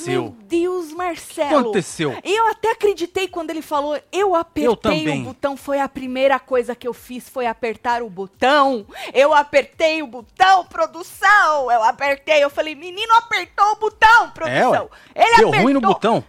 Aconteceu. meu Deus, Marcelo. Aconteceu. Eu até acreditei quando ele falou, eu apertei também. o botão, foi a primeira coisa que eu fiz, foi apertar o botão. Eu apertei o botão, produção, eu apertei. Eu falei, menino apertou o botão, produção. ele É, Deu apertou. ruim no botão.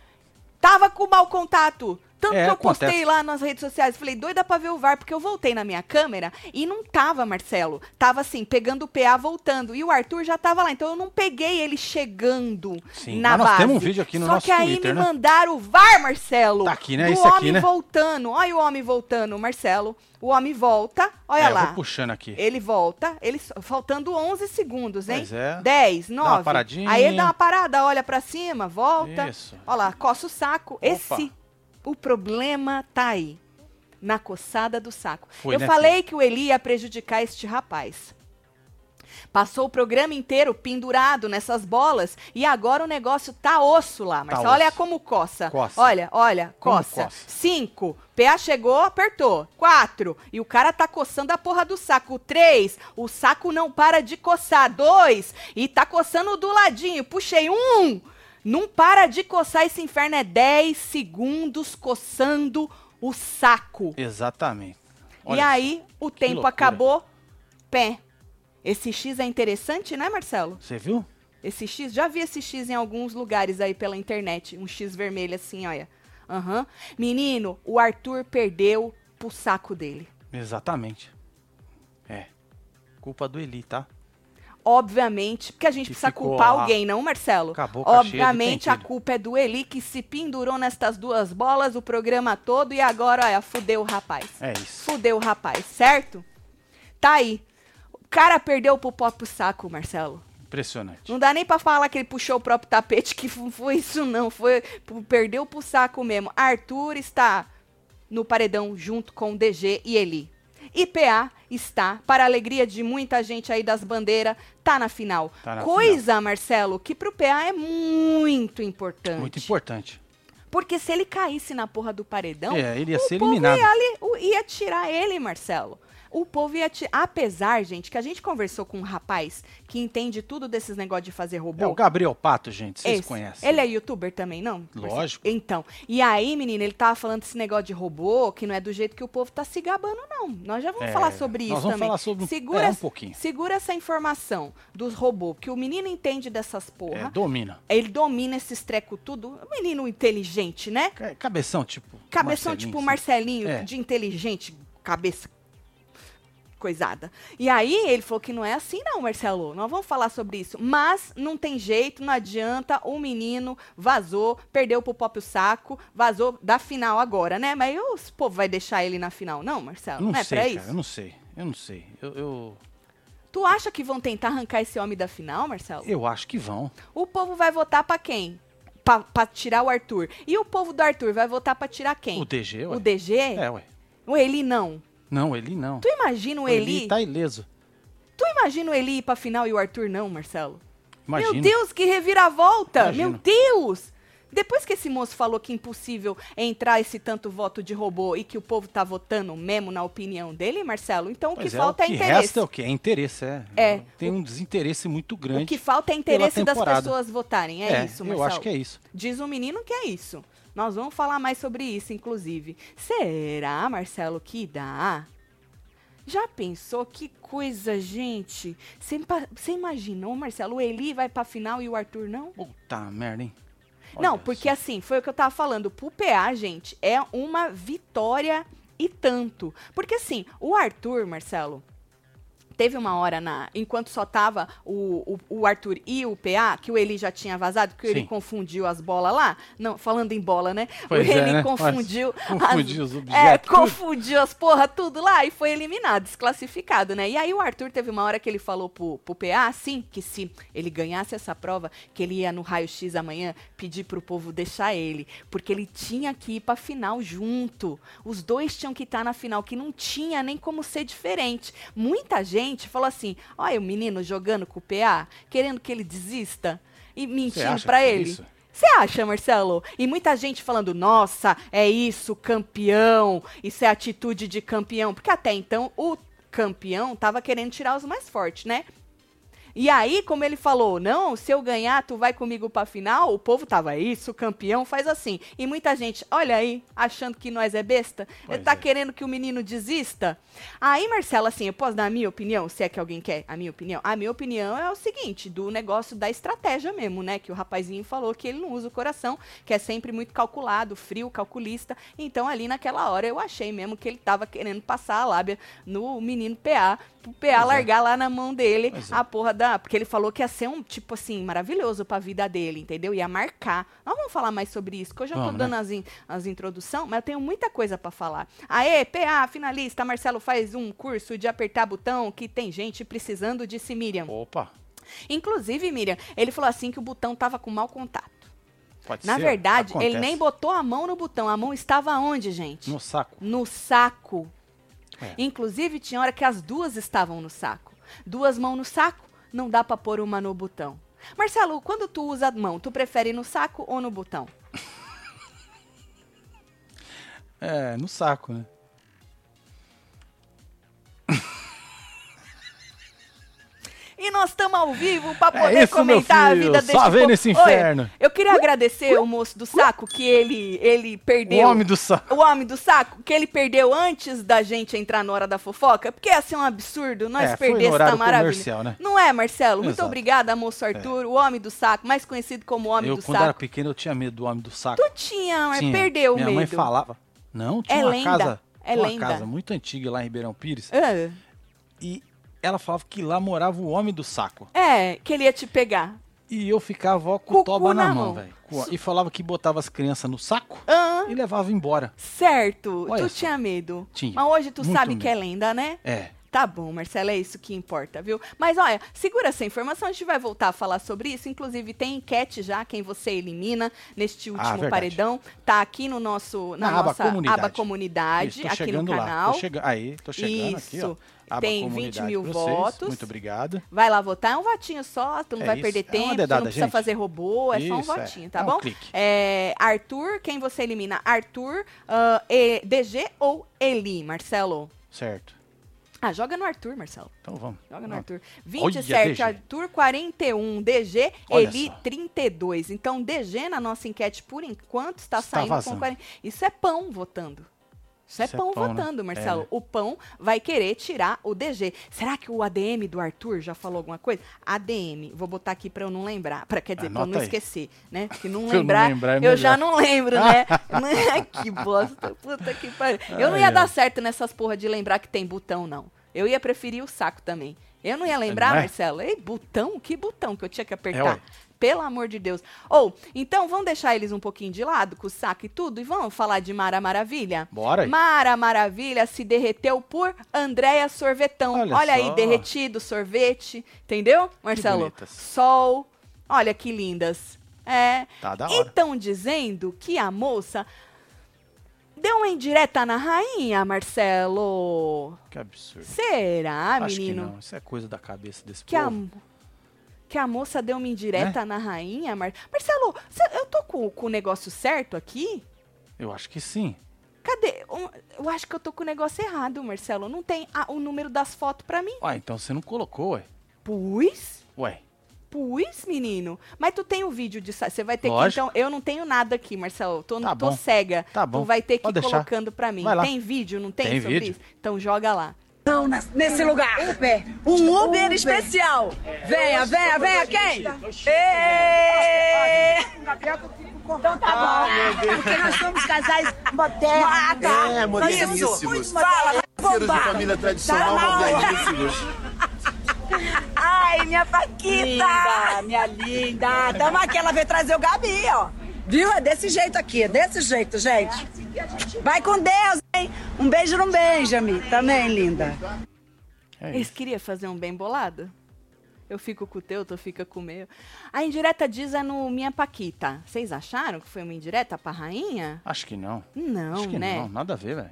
Tava com mau contato. Tanto É, que eu acontece. postei lá nas redes sociais, falei, doida pra ver o VAR, porque eu voltei na minha câmera e não tava, Marcelo. Tava assim, pegando o PA voltando. E o Arthur já tava lá, então eu não peguei ele chegando Sim, na nós base. temos um vídeo aqui no Só nosso que aí Twitter, me né? mandaram o VAR, Marcelo. Tá aqui, né? Do Esse aqui, homem né? voltando. Olha o homem voltando, Marcelo. O homem volta, olha é, eu lá. vou puxando aqui. Ele volta, ele faltando 11 segundos, hein? Pois é. 10, uma 9. paradinha. Aí ele dá uma parada, olha pra cima, volta. Isso. Olha lá, coça o saco. Esse, o problema tá aí. Na coçada do saco. Foi, Eu né, falei que o Eli ia prejudicar este rapaz. Passou o programa inteiro pendurado nessas bolas e agora o negócio tá osso lá. Mas Tá olha osso. como coça. Coça. Olha, olha, coça. coça. Cinco. PA chegou, apertou. Quatro. E o cara tá coçando a porra do saco. Três. O saco não para de coçar. Dois. E tá coçando do ladinho. Puxei um. Não para de coçar esse inferno. É 10 segundos coçando o saco. Exatamente. e Olha aí, o tempo loucura. acabou. Pé. Esse X é interessante, né, Marcelo? Você viu? Esse X, já vi esse X em alguns lugares aí pela internet. Um X vermelho assim, olha. Aham. Menino, o Arthur perdeu pro saco dele. Exatamente. É. Culpa do Eli, tá? Obviamente, porque a gente Que precisa ficou culpar alguém, não, Marcelo? Acabou Obviamente, a culpa é do Eli, que se pendurou nestas duas bolas o programa todo e agora, olha, fudeu o rapaz. É isso. Fudeu o rapaz, certo? Tá aí. O cara perdeu pro próprio saco, Marcelo. Impressionante. Não dá nem pra falar que ele puxou o próprio tapete, que foi isso não, foi perdeu pro saco mesmo. Arthur está no paredão junto com DG e Eli. IPA está, para a alegria de muita gente aí das bandeiras, tá na final. Tá na Coisa, Marcelo, que pro PA é muito importante. Muito importante. Porque se ele caísse na porra do paredão, É, ele ia o ser eliminado. Ia, ali- ia tirar ele, Marcelo. O povo ia tirar. Apesar, gente, que a gente conversou com um rapaz que entende tudo desses negócios de fazer robô. É o Gabriel Pato, gente. Vocês Esse. conhecem. Ele é youtuber também, não? Lógico. Então, e aí, menina, ele tava falando desse negócio de robô, que não é do jeito que o povo tá se gabando, não. Nós já vamos É, falar sobre isso nós vamos também. falar sobre segura, é, um pouquinho. Segura essa informação dos robôs, que o menino entende dessas porra. É, domina. Ele domina esses treco tudo. Menino inteligente, né? Ca- Cabeção, tipo. Cabeção Marcelinho, tipo. Marcelinho, É. de inteligente, cabeça coisada. E aí ele falou que não é assim não, Marcelo. Nós vamos falar sobre isso. Mas não tem jeito, não adianta. O menino vazou, perdeu pro próprio saco, vazou da final agora, né? Mas o povo vai deixar ele na final, não, Marcelo? Eu não é sei, pra cara. isso? Eu não sei. Eu não sei. Eu, eu, Tu acha que vão tentar arrancar esse homem da final, Marcelo? eu acho que vão. O povo vai votar pra quem? Pra, pra tirar o Arthur. E o povo do Arthur vai votar pra tirar quem? O DG, ué. O DG? É, ué. O Eli não. Não, ele não. Tu imagina o o Eli? Eli tá ileso. Tu imagina o Eli ir pra final e o Arthur não, Marcelo? Imagina. Meu Deus, que reviravolta! Imagino. Meu Deus! Depois que esse moço falou que é impossível entrar esse tanto voto de robô e que o povo tá votando mesmo na opinião dele, Marcelo, então o que é, falta o é, que interesse. resta é o quê? É interesse, é. É. Tem um desinteresse muito grande. O que falta é interesse das pessoas votarem. É, isso, Marcelo. Eu acho que é isso. Diz o menino que é isso. Nós vamos falar mais sobre isso, inclusive. Será, Marcelo, que dá? Já pensou que coisa, gente? Você imaginou, Marcelo, o Eli vai pra final e o Arthur não? Puta merda, hein? não, Olha porque só. assim, foi o que eu tava falando. Pro PA, gente, é uma vitória e tanto. Porque assim, o Arthur, Marcelo, teve uma hora na. Enquanto só tava o, o, o Arthur e o PA, que o Eli já tinha vazado, que Sim. confundiu as bolas lá. Não, falando em bola, né? Pois o é, Eli né? confundiu. Confundiu os É, objetos, tudo. confundiu as porra tudo lá e foi eliminado, desclassificado, né? E aí o Arthur teve uma hora que ele falou pro, pro PA, assim, que se ele ganhasse essa prova, que ele ia no raio-x amanhã pedir pro povo deixar ele. Porque ele tinha que ir pra final junto. Os dois tinham que estar na final, que não tinha nem como ser diferente. Muita gente falou assim: olha o menino jogando com o PA, querendo que ele desista e mentindo que é ele. isso? Você acha, Marcelo? E muita gente falando, nossa, é isso, campeão, isso é atitude de campeão. Porque até então o campeão tava querendo tirar os mais fortes, né? E aí, como ele falou, não, se eu ganhar, tu vai comigo pra final, o povo tava, isso, campeão, faz assim. E muita gente, olha aí, achando que nós é besta, Pois tá é. querendo que o menino desista. Aí, Marcelo, assim, eu posso dar a minha opinião, se é que alguém quer a minha opinião? A minha opinião é o seguinte, do negócio da estratégia mesmo, né? Que o rapazinho falou que ele não usa o coração, que é sempre muito calculado, frio, calculista. Então, ali naquela hora, eu achei mesmo que ele tava querendo passar a lábia no menino PA, pro PA é. largar lá na mão dele é. a porra da. Porque ele falou que ia ser um, tipo assim, maravilhoso pra vida dele, entendeu? Ia marcar. Nós vamos falar mais sobre isso, que eu já tô Vamos, dando né? as, in, as introdução, mas eu tenho muita coisa pra falar. Aê, PA, finalista, Marcelo faz um curso de apertar botão que tem gente precisando, disse Miriam. Opa, Inclusive, Miriam, ele falou assim que o botão tava com mau contato. pode Na ser. verdade, ele acontece. nem botou a mão no botão. A mão estava onde, gente? No saco. no saco. É. Inclusive, tinha hora que as duas estavam no saco. Duas mãos no saco, não dá pra pôr uma no botão. Marcelo, quando tu usa a mão, tu prefere no saco ou no botão? É, no saco, né? E nós estamos ao vivo pra É poder isso, meu comentar filho, a vida desse só vem nesse Oi, inferno. eu queria agradecer o moço do saco que ele, ele O perdeu. homem do saco. O homem do saco, que ele perdeu antes da gente entrar na hora da fofoca, porque ia ser um absurdo nós É, perder essa maravilha. né? Não é, Marcelo? Muito Exato. É. obrigada, moço Arthur, o homem do saco, mais conhecido como o homem Eu, do quando era saco. pequeno, eu tinha medo do homem do saco. Tu tinha, mas Tinha. perdeu o Minha medo. mãe falava. Não, tinha É uma lenda, casa. é tinha lenda. uma casa muito antiga lá em Ribeirão Pires. Ah, E ela falava que lá morava o homem do saco. é, que ele ia te pegar. E eu ficava ó, com o toba na, na mão, velho. E falava que botava as crianças no saco Ah, e levava embora. certo, Olha tu tinha medo. Tinha, Mas hoje tu muito sabe medo. que é lenda, né? É. Tá bom, Marcelo, é isso que importa, viu? Mas olha, segura essa informação, a gente vai voltar a falar sobre isso. Inclusive, tem enquete já, quem você elimina neste último Ah, paredão. Tá aqui no nosso, na, Na aba nossa comunidade. aba comunidade, Isso, aqui no chegando lá. canal. Tô chega... Aí, tô chegando aqui, ó. Isso. Aba Tem 20 comunidade mil votos. Muito obrigado. Vai lá votar, é um votinho só, tu não É vai isso, perder é tempo, tu não dedada, precisa gente. fazer robô, é só um Isso, é. votinho, tá É um bom? clique. É, Arthur, quem você elimina? Arthur, ah, E- DG ou Eli, Marcelo? Certo. Ah, joga no Arthur, Marcelo. Então vamos. Joga no Vamos. Arthur. Olha, 27, DG. Arthur 41, DG, Olha Eli só. 32. Então, DG na nossa enquete, por enquanto, está, Está saindo com vazando. 40. Isso é pão votando. Isso é Isso é pão, pão, né? votando, Marcelo. É, né? O pão vai querer tirar o DG. Será que o ADM do Arthur já falou alguma coisa? ADM, vou botar aqui pra eu não lembrar. Pra, quer dizer, pra eu Anota não aí. esquecer, né? Porque não Pra eu não lembrar, lembrar é eu já não lembro, né? Que bosta. Puta que pariu. Eu não ia dar certo nessas porra de lembrar que tem botão, não. Eu ia preferir o saco também. Eu não ia lembrar, Não é? Marcelo. Ei, botão? Que botão que eu tinha que É, apertar? Pelo amor de Deus. Ou, então vamos deixar eles um pouquinho de lado, com o saco e tudo, e vamos falar de Mara Maravilha? Bora aí. Mara Maravilha se derreteu por Andréia Sorvetão. Olha, Olha aí, derretido, sorvete. Entendeu, Marcelo? Sol. Olha que lindas. É. Tá da hora. Estão dizendo que a moça deu uma indireta na rainha, Marcelo. Que absurdo. Será, Acho que menino? não. Isso é coisa da cabeça desse Que a, povo. Que a moça deu uma indireta na rainha, Mar... Marcelo, eu tô com, com o negócio certo aqui? Eu acho que sim. Cadê? Um- eu acho que eu tô com o negócio errado, Marcelo. Não tem a- o número das fotos pra mim. Ué, então você não colocou, ué. Pus? Ué. Pus, menino. Mas tu tem o vídeo de. Você vai ter Lógico. que. Então, eu não tenho nada aqui, Marcelo. Tô, Tá tô bom. cega. Tá bom. Tu vai ter que ir Pode deixar. colocando pra mim. Tem vídeo, não tem, Tem vídeo. isso? Então joga lá. Não, nesse lugar. Um Uber, especial. Venha, venha, venha, quem? Ê! Então tá bom. Porque nós somos casais modernos. Ah, tá. É, moderníssimos. Isso. Fala, Parceiros de bomba. família tradicional Tá na hora. moderníssimos. Ai, minha Paquita! Linda, minha linda. Tamo aqui, ela veio trazer o Gabi, ó. Viu? É desse jeito aqui, desse jeito, gente. Vai com Deus, hein? Um beijo no Benjamin. Também, linda. É Eles queriam fazer um bem bolado? Eu fico com o teu, tu fica com o meu. A indireta diz é no Minha Paquita. Vocês acharam que foi uma indireta pra rainha? Acho que não. Não, Acho que né? não, nada a ver, velho.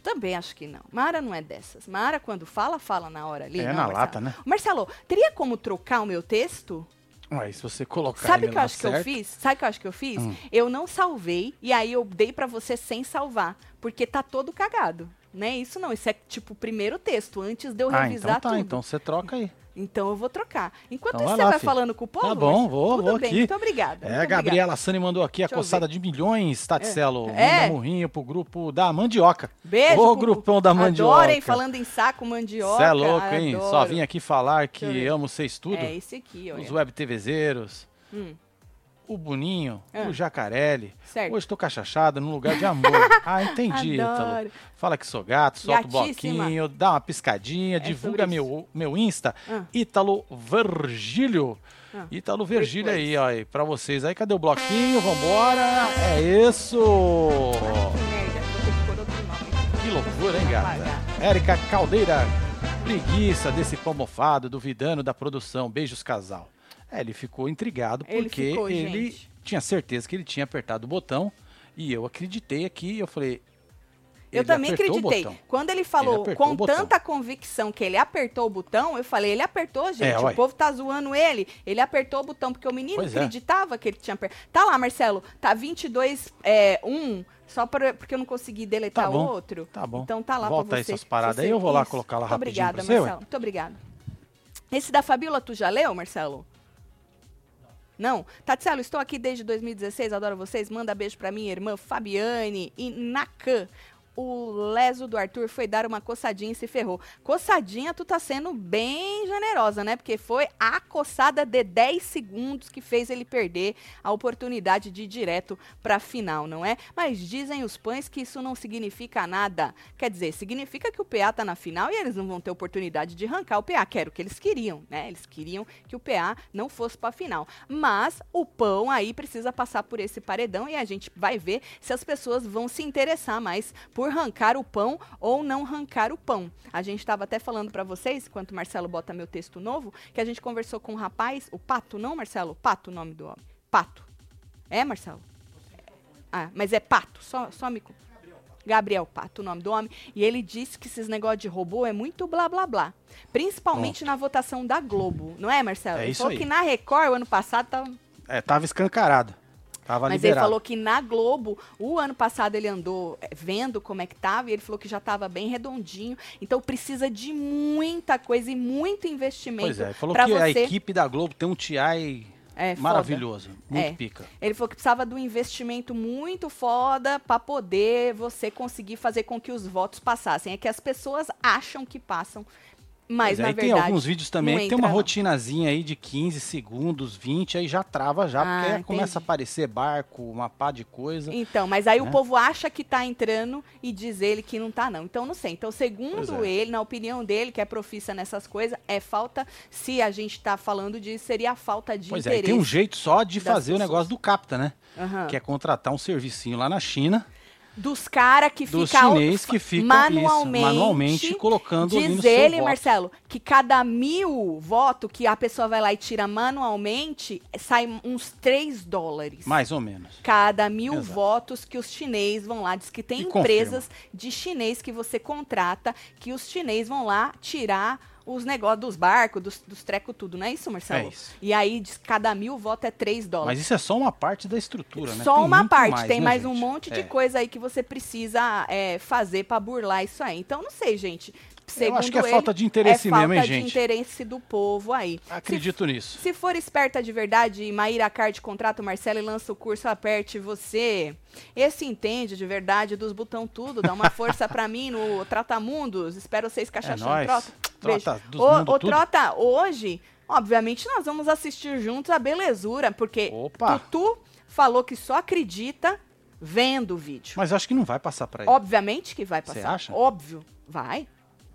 Também acho que não. Mara não é dessas. Mara, quando fala, fala na hora ali. É não, na Marcelo. lata, né? Marcelo, teria como trocar o meu texto? Ué, se você colocar Sabe o que eu acho que eu certo- fiz? Sabe o que eu acho que eu fiz? Hum. Eu não salvei e aí eu dei pra você sem salvar, porque tá todo cagado. Não é isso não, isso é tipo o primeiro texto, antes de eu Ah, revisar então tá, tudo. então você troca aí. Então eu vou trocar. Enquanto Então isso, vai você lá, vai filho. falando com o povo? Tá bom, vou, Tudo vou bem, aqui. Muito obrigada. É, muito a Gabriela Sani mandou aqui a Deixa eu coçada de milhões, Taticelo. É. Manda murrinho pro grupo da mandioca. Beijo. Ô, grupão da mandioca. Adorem falando em saco, mandioca. Cê é louco, hein? adoro. Só vim aqui falar que amo vocês tudo. É esse aqui, olha. Os web TVzeiros. Hum. O Boninho, Ah. o Jacarelli. Certo. Hoje tô cachachada no lugar de amor. ah, entendi. Ítalo. Fala que sou gato, solta o bloquinho, dá uma piscadinha, É divulga meu, meu Insta, Ah. Ítalo Virgílio. Ah. Ítalo Virgílio aí, ó, aí, pra vocês aí. Cadê o bloquinho? Vambora. É isso. Que loucura, hein, gata? Érica Caldeira, preguiça desse pão mofado, duvidando da produção. Beijos, casal. É, ele ficou intrigado Ele porque ficou, ele tinha certeza que ele tinha apertado o botão e eu acreditei aqui. Eu falei. Eu ele também acreditei. Quando ele falou apertou com tanta convicção que ele apertou o botão, eu falei, ele apertou, gente. É, o povo tá zoando ele. Ele apertou o botão, porque o menino Pois é. acreditava que ele tinha apertado. Tá lá, Marcelo. Tá 22, é, 1, só pra, porque eu não consegui deletar Tá o outro. tá bom. Então tá lá Volta pra você. essas paradas aí, eu vou lá Isso. colocar lá Muito rapidinho obrigada, pra você. Marcelo. Muito obrigada. Esse da Fabiola, tu já leu, Marcelo? Não? Tatselo, estou aqui desde 2016, adoro vocês. Manda beijo pra minha irmã Fabiane e Nakan. O leso do Arthur foi dar uma coçadinha e se ferrou. Coçadinha, tu tá sendo bem generosa, né? Porque foi a coçada de 10 segundos que fez ele perder a oportunidade de ir direto pra final, não é? Mas dizem os pães que isso não significa nada. Quer dizer, significa que o PA tá na final e eles não vão ter oportunidade de arrancar o PA, que era o que eles queriam, né? Eles queriam que o PA não fosse pra final. Mas o pão aí precisa passar por esse paredão e a gente vai ver se as pessoas vão se interessar mais por arrancar o pão ou não arrancar o pão. A gente estava até falando para vocês, enquanto o Marcelo bota meu texto novo, que a gente conversou com um rapaz, o Pato, não, Marcelo? Pato o nome do homem. Pato. É, Marcelo? Ah, mas é Pato, só, só me... Gabriel Pato, o nome do homem, e ele disse que esses negócios de robô é muito blá blá blá. Principalmente na votação da Globo, não é, Marcelo? É ele isso falou aí. que na Record, o ano passado, tava É, tava escancarado. Tava mas ele liberado. falou que na Globo, o ano passado ele andou eh, vendo como é que tava e ele falou que já tava bem redondinho. Então precisa de muita coisa e muito investimento Pois é, ele falou que a você. equipe da Globo tem um TI É, foda. maravilhoso. Muito É. pica. Ele falou que precisava de um investimento muito foda pra poder você conseguir fazer com que os votos passassem. É que as pessoas acham que passam, mas Pois é, e verdade. tem alguns vídeos também que tem uma não. rotinazinha aí de 15 segundos, 20, aí já trava já, Ah, porque começa a aparecer barco, uma pá de coisa. Então, mas aí o né? povo acha que tá entrando e diz ele que não tá, não. Então, não sei. Então, segundo Pois é. ele, na opinião dele, que é profissa nessas coisas, é falta, se a gente tá falando disso, seria a falta de Pois é, interesse. e tem um jeito só de fazer o pessoas. negócio do Capta, né? Aham. Que é contratar um servicinho lá na China, Dos caras que dos ficam chinês que ficam manualmente, isso, manualmente colocando Diz ele, voto. Marcelo, que cada mil votos que a pessoa vai lá e tira manualmente, sai uns 3 dólares. Mais ou menos. Cada mil Exato. votos que os chineses vão lá. Diz que tem E empresas de chinês que você contrata, que os chineses vão lá tirar os negócios dos barcos, dos, dos trecos, tudo. Não é isso, Marcelo? É isso. E aí, cada mil votos é 3 dólares. Mas isso é só uma parte da estrutura, né? Só Tem uma parte, tem né, mais um gente? monte de É. coisa aí que você precisa é, fazer pra burlar isso aí. Então, não sei, gente. Segundo acho que é ele, falta de interesse é mesmo, hein, falta de gente? interesse do povo aí. Se Acredito nisso. se for esperta de verdade, Maíra Card contrata o Marcelo e lança o curso Aperte Você. Esse entende de verdade dos botão tudo. Dá uma força pra mim no Tratamundos. Espero vocês cachachando. nóis. Trota. Beijo. Trota dos ô, tudo. Trota, hoje, obviamente, nós vamos assistir juntos a belezura, porque Opa. Tutu falou que só acredita vendo o vídeo. Mas eu acho que não vai passar pra ele. Obviamente que vai Você passar. acha? Óbvio. Vai.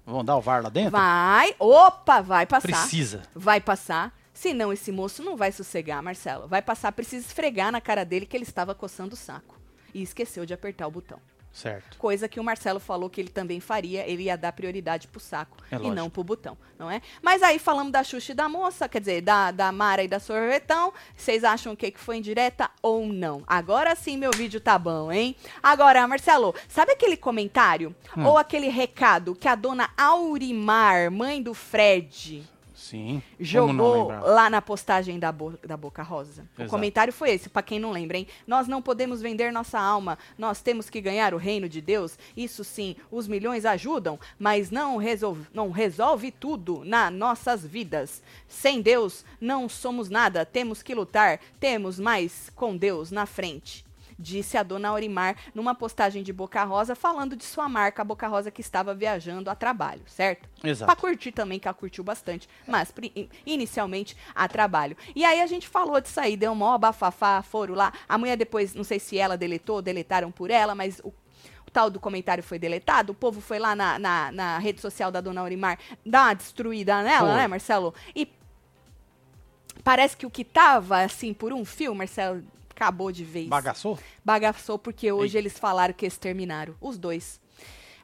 Vão dar o VAR lá dentro? Vai, opa, vai passar. Precisa. Vai passar. Senão esse moço não vai sossegar, Marcelo. Vai passar, precisa esfregar na cara dele que ele estava coçando o saco. E esqueceu de apertar o botão. Certo. Coisa que o Marcelo falou que ele também faria, ele ia dar prioridade pro saco É e lógico. não pro botão, não é? Mas aí falamos da Xuxa e da moça, quer dizer, da, da Mara e da Sorvetão, vocês acham que, que foi indireta ou não? Agora sim meu vídeo tá bom, hein? Agora, Marcelo, sabe aquele comentário Hum. ou aquele recado que a dona Aurimar, mãe do Fred, Sim. Jogou lá na postagem da, Bo- da Boca Rosa. O Exato. comentário foi esse, pra quem não lembra, hein? Nós não podemos vender nossa alma, nós temos que ganhar o reino de Deus. Isso sim, os milhões ajudam, mas não resolve, não resolve tudo nas nossas vidas. Sem Deus, não somos nada, temos que lutar, temos mais com Deus na frente. Disse a dona Aurimar numa postagem de Boca Rosa falando de sua marca, a Boca Rosa que estava viajando a trabalho, certo? Exato. Pra curtir também, que ela curtiu bastante, mas inicialmente a trabalho. E aí a gente falou disso aí, deu um maior bafafá, foram lá. A mulher depois, não sei se ela deletou, deletaram por ela, mas o, o tal do comentário foi deletado. O povo foi lá na, na, na rede social da dona Aurimar dar uma destruída nela, Foi. né, Marcelo? E parece que o que tava, assim, por um fio, Marcelo, acabou de vez Bagaçou? bagaçou porque hoje eles falaram que exterminaram os dois.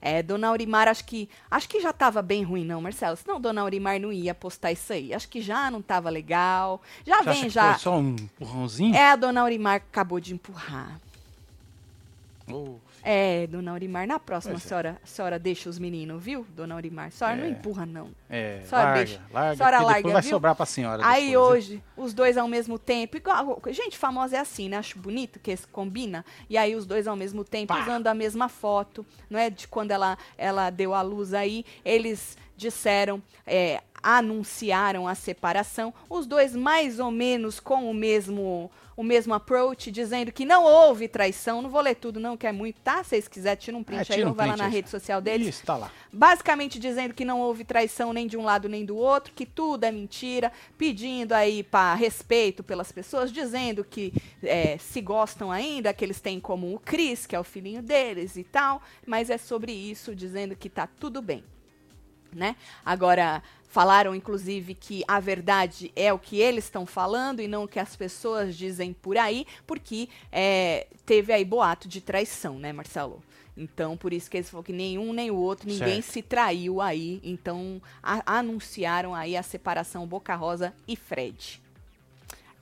É, Dona Aurimar, acho que acho que já tava bem ruim, não, Marcelo. Senão Dona Aurimar não ia postar isso aí. Acho que já não tava legal. Já Você acha vem, que já. Foi só um empurrãozinho? É, a Dona Aurimar acabou de empurrar. Ô, É, Dona Aurimar, na próxima, Pois é. senhora, a senhora deixa os meninos, viu, Dona Aurimar? A senhora não É. empurra, não. é, Senhora larga, deixa. larga. Senhora larga, vai viu? sobrar pra senhora Aí depois, hoje, os dois ao mesmo tempo, igual, gente famosa é assim, né? Acho bonito que combina. E aí os dois ao mesmo tempo Pá. usando a mesma foto, não é? De quando ela, ela deu a luz aí, eles disseram, é, anunciaram a separação, os dois mais ou menos com o mesmo o mesmo approach, dizendo que não houve traição. Não vou ler tudo, não, que é muito, tá? Se vocês quiserem, tira um print É, aí tira um ou vai lá print na aí. rede social deles Isso, tá lá. basicamente dizendo que não houve traição nem de um lado nem do outro, que tudo é mentira, pedindo aí para respeito pelas pessoas, dizendo que é, se gostam ainda, que eles têm em comum o Cris, que é o filhinho deles e tal, mas é sobre isso, dizendo que tá tudo bem. Né? Agora, falaram inclusive que a verdade é o que eles estão falando e não o que as pessoas dizem por aí, porque é, teve aí boato de traição, né, Marcelo? Então, por isso que eles falaram que nenhum nem o outro, ninguém Certo. se traiu aí. Então, a- anunciaram aí a separação Boca Rosa e Fred.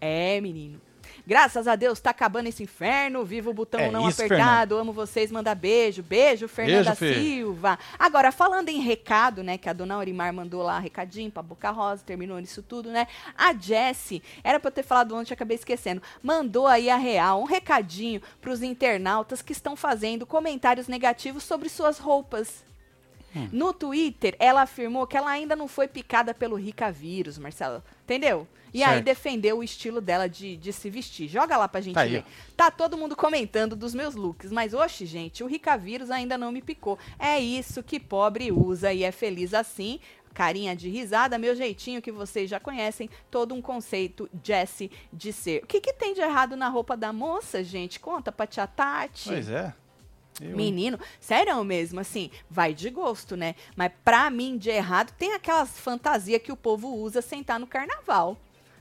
É, menino. Graças a Deus, tá acabando esse inferno. Viva o botão É não isso, apertado. Amo vocês, manda beijo. Beijo, Fernanda Beijo. Silva. Agora, falando em recado, né? Que a dona Aurimar mandou lá recadinho pra Boca Rosa, terminou nisso tudo, né? A Jessie, era pra eu ter falado ontem, acabei esquecendo. Mandou aí a real, um recadinho pros internautas que estão fazendo comentários negativos sobre suas roupas. No Twitter, ela afirmou que ela ainda não foi picada pelo Rica vírus, Marcelo. Entendeu? E aí Certo. defendeu o estilo dela de, de se vestir. Joga lá pra gente Tá aí, ver. Tá todo mundo comentando dos meus looks, mas oxe, gente, o Rica vírus ainda não me picou. É isso que pobre usa e é feliz assim. Carinha de risada, meu jeitinho que vocês já conhecem, todo um conceito Jessie de ser. O que, que tem de errado na roupa da moça, gente? Conta pra tia Tati. Pois é. Eu- Menino, sério mesmo, assim, vai de gosto, né? Mas pra mim, de errado, tem aquelas fantasias que o povo usa sentar no carnaval.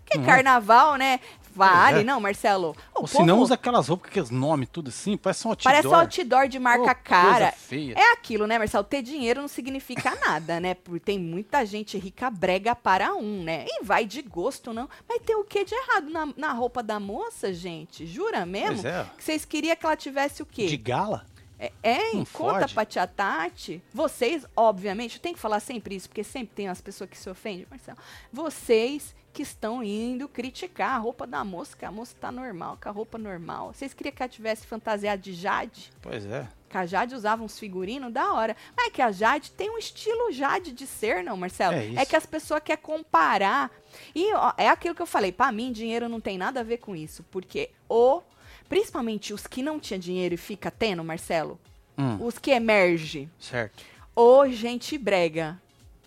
Que Uhum. carnaval, né? Vale, é. não, Marcelo? O Ou se não povo usa aquelas roupas que os nomes tudo assim, parece um outdoor. Parece um outdoor de marca coisa cara. É aquilo, né, Marcelo? Ter dinheiro não significa nada, né? Porque tem muita gente rica brega para um, né? E vai de gosto, não. Mas tem o que de errado na, na roupa da moça, gente? Jura mesmo? É. Que vocês queriam que ela tivesse o quê? De gala? É, é Não conta fode. pra tia Tati. Vocês, obviamente, eu tenho que falar sempre isso, porque sempre tem as pessoas que se ofendem, Marcelo. Vocês que estão indo criticar a roupa da moça, que a moça tá normal, com a roupa normal. Vocês queriam que ela tivesse fantasiado de Jade? Pois é. Que a Jade usava uns figurinos da hora. Mas é que a Jade tem um estilo Jade de ser, não, Marcelo? É isso. que as pessoas querem comparar. E ó, é aquilo que eu falei, pra mim, dinheiro não tem nada a ver com isso. Porque o. Principalmente os que não tinha dinheiro e fica tendo, Marcelo, Hum, os que emerge, certo. ou gente brega.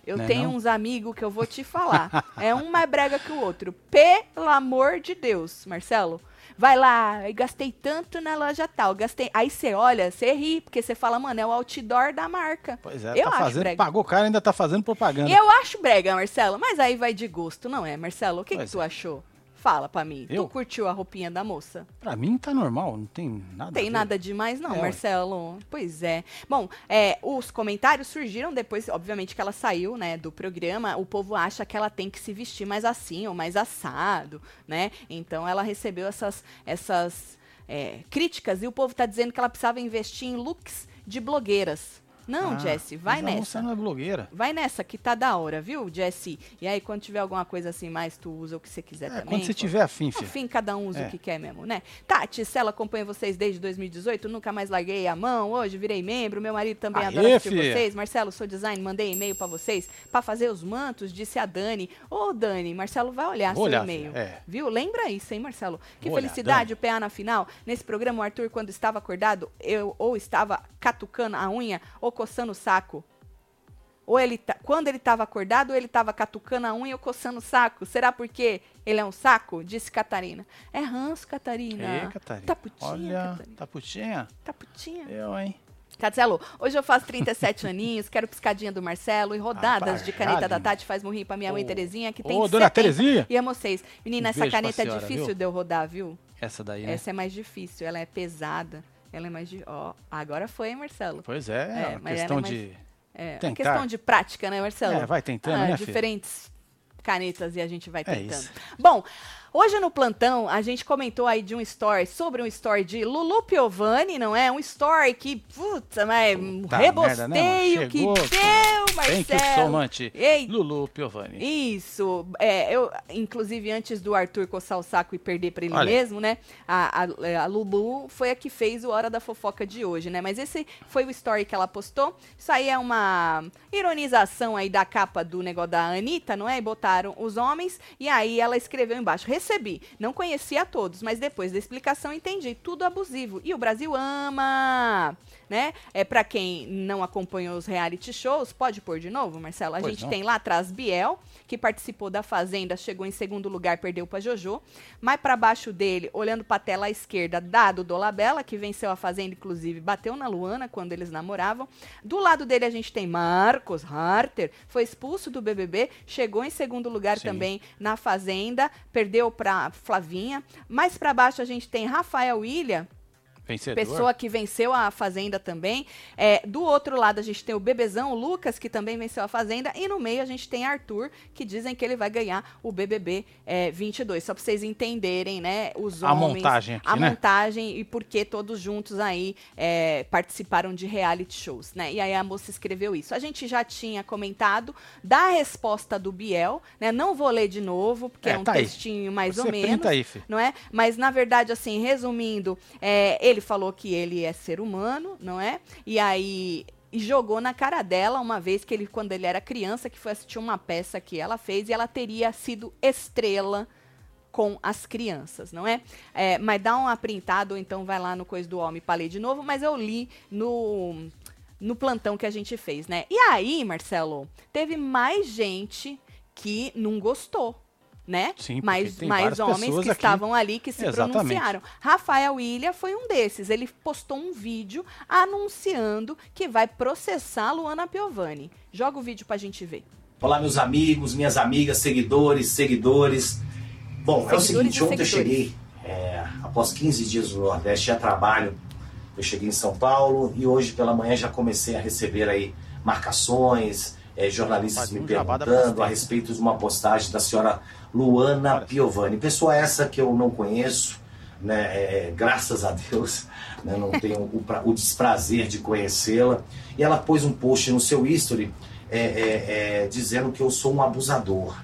Eu Não é tenho não? uns amigos que eu vou te falar. é um mais brega que o outro. Pelo amor de Deus, Marcelo. vai lá, e gastei tanto na loja tal, gastei. Aí você olha, você ri, porque você fala, mano, é o outdoor da marca. Pois é, eu tá acho fazendo, brega. pagou caro ainda tá fazendo propaganda. Eu acho brega, Marcelo, mas aí vai de gosto, não é, Marcelo? O que, que Pois tu é. achou? Fala pra mim. Eu? Tu curtiu a roupinha da moça? Pra mim tá normal, não tem nada. Tem nada demais, não, É. Marcelo. Pois é. Bom, é, os comentários surgiram depois, obviamente, que ela saiu, né, do programa. O povo acha que ela tem que se vestir mais assim ou mais assado, né? Então ela recebeu essas, essas é, críticas e o povo tá dizendo que ela precisava investir em looks de blogueiras. Não, Ah, Jesse, vai mas nessa. moça não é blogueira. Vai nessa, que tá da hora, viu, Jesse? E aí, quando tiver alguma coisa assim mais, tu usa o que você quiser É, também. quando você tiver afim, filho. fim, cada um usa É. o que quer mesmo, né? Tati, se ela acompanha vocês desde 2018, nunca mais larguei a mão. Hoje virei membro, meu marido também Aê, adora assistir vocês. Marcelo, sou design, mandei e-mail pra vocês pra fazer os mantos, disse a Dani. Ô, Dani, Marcelo vai olhar Vou seu olhar, e-mail. é. Viu? Lembra isso, hein, Marcelo? Que Vou olhar, felicidade o PA na final. Nesse programa, o Arthur, quando estava acordado, eu ou estava catucando a unha ou coçando o saco. Ou ele tá- quando ele estava acordado, ou ele estava catucando a unha ou coçando o saco. Será porque ele é um saco? Disse Catarina. É ranço, Catarina. Ê, Catarina. Tá putinha, Olha, Catarina. tá putinha? Tá putinha. Eu, hein? Catzelo, hoje eu faço 37 aninhos, quero piscadinha do Marcelo e rodadas Ah, de caneta já, da. Tati faz morrer pra minha mãe Ô, Terezinha, que ô, tem dona 70. Terezinha. E amo vocês. Menina, Um essa caneta é senhora, difícil viu? de eu rodar, viu? Essa daí, né? Essa é mais difícil, ela é pesada. Ela é mais de. Ó, agora foi, hein, Marcelo? Pois é, É, é mas questão é mais- de. É, Tentar. uma questão de prática, né, Marcelo? É, vai tentando, Ah, né? Diferentes canetas e a gente vai É tentando. isso. Bom, hoje no plantão a gente comentou aí de um story sobre um story de Lulu Piovani, não é? Um story que, puta, mas um Puta rebosteio merda, né, que deu, Marcelo. Que eu sou amante. Ei, Lulu Piovani. isso, é, eu, inclusive antes do Arthur coçar o saco e perder pra ele Olha. mesmo, né? A, a, a Lulu foi a que fez o Hora da Fofoca de hoje, né? Mas esse foi o story que ela postou. Isso aí é uma ironização aí da capa do negócio da Anitta, não é? E botaram os homens, e aí ela escreveu embaixo: recebi. Não conhecia todos, mas depois da explicação entendi. Tudo abusivo. E o Brasil ama! Né? É para quem não acompanhou os reality shows, pode pôr de novo, Marcelo. A Pois gente não. tem lá atrás Biel, que participou da Fazenda, chegou em segundo lugar, perdeu para Jojo. Mais para baixo dele, olhando para a tela à esquerda, Dado Dolabella, que venceu a Fazenda, inclusive bateu na Luana quando eles namoravam. Do lado dele a gente tem Marcos Harter, foi expulso do BBB, chegou em segundo lugar Sim. também na Fazenda, perdeu para Flavinha. Mais para baixo a gente tem Rafael Ilha, Vencedor. Pessoa que venceu a Fazenda também. É, do outro lado, a gente tem o Bebezão, o Lucas, que também venceu a Fazenda. E no meio, a gente tem Arthur, que dizem que ele vai ganhar o BBB é, 22. Só pra vocês entenderem, né? Os A homens. montagem aqui, A né? montagem e por que todos juntos aí é, participaram de reality shows, né? E aí a moça escreveu isso. A gente já tinha comentado da resposta do Biel, né? Não vou ler de novo, porque é, É, um tá aí. textinho mais Você ou menos aí, não é? Mas na verdade, assim, resumindo, é, ele falou que ele é ser humano, não é? E aí e jogou na cara dela uma vez que ele, quando ele era criança, que foi assistir uma peça que ela fez e ela teria sido estrela com as crianças, não é? É, mas dá uma printada ou então vai lá no Coisa do Homem para ler de novo, mas eu li no, no plantão que a gente fez, né? E aí, Marcelo, teve mais gente que não gostou. Né? Sim, mais tem mais homens que aqui. estavam ali que se Exatamente. pronunciaram. Rafael Ilha foi um desses. Ele postou um vídeo anunciando que vai processar a Luana Piovani. Joga o vídeo pra gente ver. Olá, meus amigos, minhas amigas, seguidores, seguidores. Bom, é o Seguidores seguinte, ontem eu seguidores. cheguei, é, após 15 dias no Nordeste a trabalho, eu cheguei em São Paulo e hoje pela manhã já comecei a receber aí marcações, é, jornalistas me perguntando a respeito de uma postagem da senhora Luana. Piovani. Pessoa essa que eu não conheço, né, é, graças a Deus, né, não tenho o, o desprazer de conhecê-la. E ela pôs um post no seu history é, é, é, dizendo que eu sou um abusador.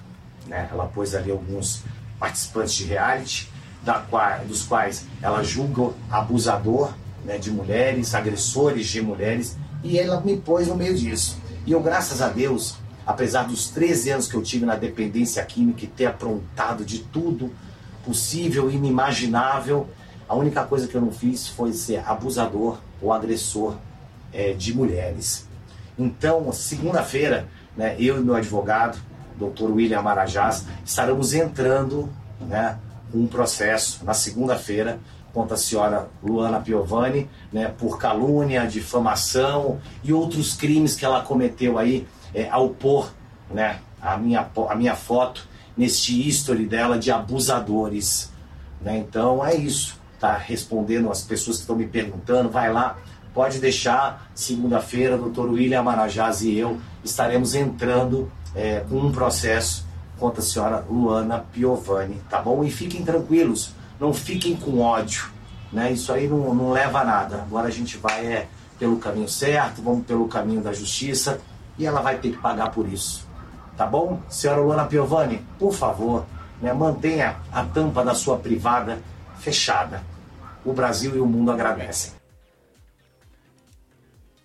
Né? Ela pôs ali alguns participantes de reality, da dos quais ela julga abusador né, de mulheres, agressores de mulheres, e ela me pôs no meio disso. E eu, graças a Deus, apesar dos 13 anos que eu tive na dependência química e ter aprontado de tudo possível e inimaginável, a única coisa que eu não fiz foi ser abusador ou agressor eh, de mulheres. Então, segunda-feira, né, eu e meu advogado, Dr. William Marajás, estaremos entrando né, um processo na segunda-feira contra a senhora Luana Piovani, né, por calúnia, difamação e outros crimes que ela cometeu aí é, ao pôr né, a, minha, a minha foto neste history dela de abusadores. Né? Então é isso. Tá respondendo as pessoas que estão me perguntando, vai lá, pode deixar. Segunda-feira, doutor William Marajás e eu estaremos entrando é, com um processo contra a senhora Luana Piovani, tá bom? E fiquem tranquilos, não fiquem com ódio, né? Isso aí não, não leva a nada. Agora a gente vai é, pelo caminho certo, vamos pelo caminho da justiça e ela vai ter que pagar por isso, tá bom? Senhora Luana Piovani, por favor, né, mantenha a tampa da sua privada fechada. O Brasil e o mundo agradecem.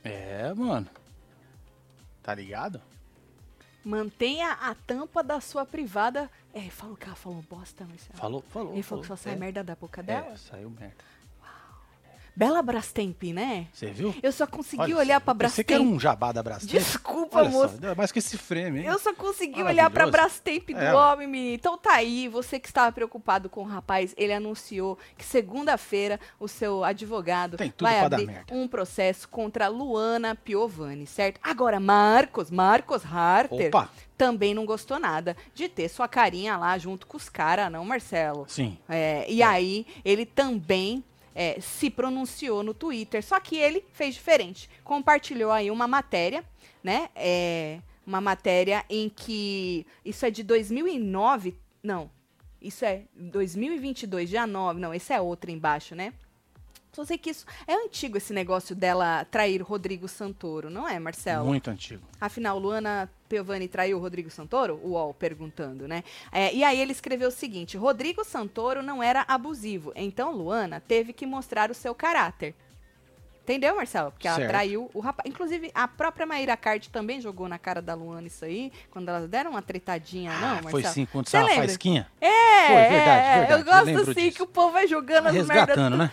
É, mano. Tá ligado? Mantenha a tampa da sua privada. É, falou que ela falou bosta, Marcelo. Falou, falou. Ele falou que só sai é. merda da boca dela. É, saiu merda. Bela Brastemp, né? Você viu? Eu só consegui Olha olhar pensei Brastemp. que era um jabá da Brastemp. Desculpa, Olha moço. só, mais que esse frame, hein? Eu só consegui olhar pra Maravilhoso. Brastemp do É. homem, menino. Então tá aí, você que estava preocupado com o rapaz, ele anunciou que segunda-feira o seu advogado vai abrir um processo contra Luana Piovani, certo? Agora, Marcos, Marcos Harter, Opa, também não gostou nada de ter sua carinha lá junto com os caras, não, Marcelo? sim. É, e aí, ele também é, se pronunciou no Twitter, só que ele fez diferente. Compartilhou aí uma matéria, né? É, uma matéria em que. Isso é de 2009. Não. Isso é 2022, dia 9. Não, esse é outro embaixo, né? Só sei que isso. É antigo esse negócio dela trair Rodrigo Santoro, não é, Marcelo? Muito antigo. Afinal, Luana Piovani traiu o Rodrigo Santoro? O UOL perguntando, né? É, e aí ele escreveu o seguinte: Rodrigo Santoro não era abusivo, então Luana teve que mostrar o seu caráter. Entendeu, Marcelo? Porque ela Certo. traiu o rapaz. Inclusive, a própria Maíra Card também jogou na cara da Luana isso aí, quando elas deram uma tretadinha, não, Ah, Marcelo? foi sim, quando saiu a faísquinha. É, Foi, verdade, é, verdade, eu gosto disso. que o povo vai jogando as merdas Resgatando, né?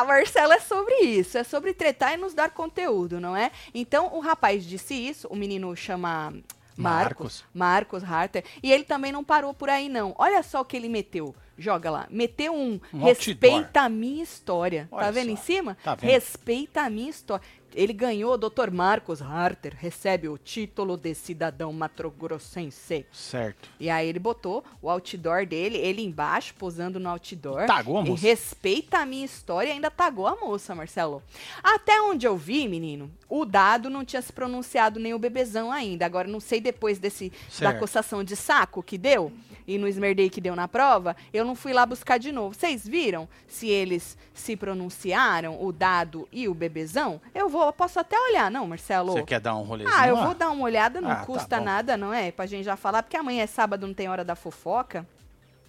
Ah, Marcelo, é sobre isso. É sobre tretar e nos dar conteúdo, não é? Então, o rapaz disse isso, o menino chama Marcos. Marcos Harter. E ele também não parou por aí, não. Olha só o que ele meteu. Joga lá. Meteu um, Um respeita outdoor. a minha história. tá Olha vendo só. em cima? Tá vendo. Respeita a minha história. Ele ganhou, Dr. Marcos Harter recebe o título de cidadão matrogrossense. Certo. E aí ele botou o outdoor dele, ele embaixo, posando no outdoor. Tagou a E moça. respeita a minha história e ainda tagou a moça, Marcelo. Até onde eu vi, menino, o dado não tinha se pronunciado nem o bebezão ainda. Agora, não sei depois desse da Certo. coçação de saco que deu e no esmerdei que deu na prova, eu não fui lá buscar de novo. Vocês viram se eles se pronunciaram, o dado e o bebezão? Eu vou, eu posso até olhar, não, Marcelo? Você quer dar um rolezinho Ah, eu lá? vou dar uma olhada, não Ah, tá custa bom. nada, não é? Pra gente já falar, porque amanhã é sábado, não tem hora da fofoca.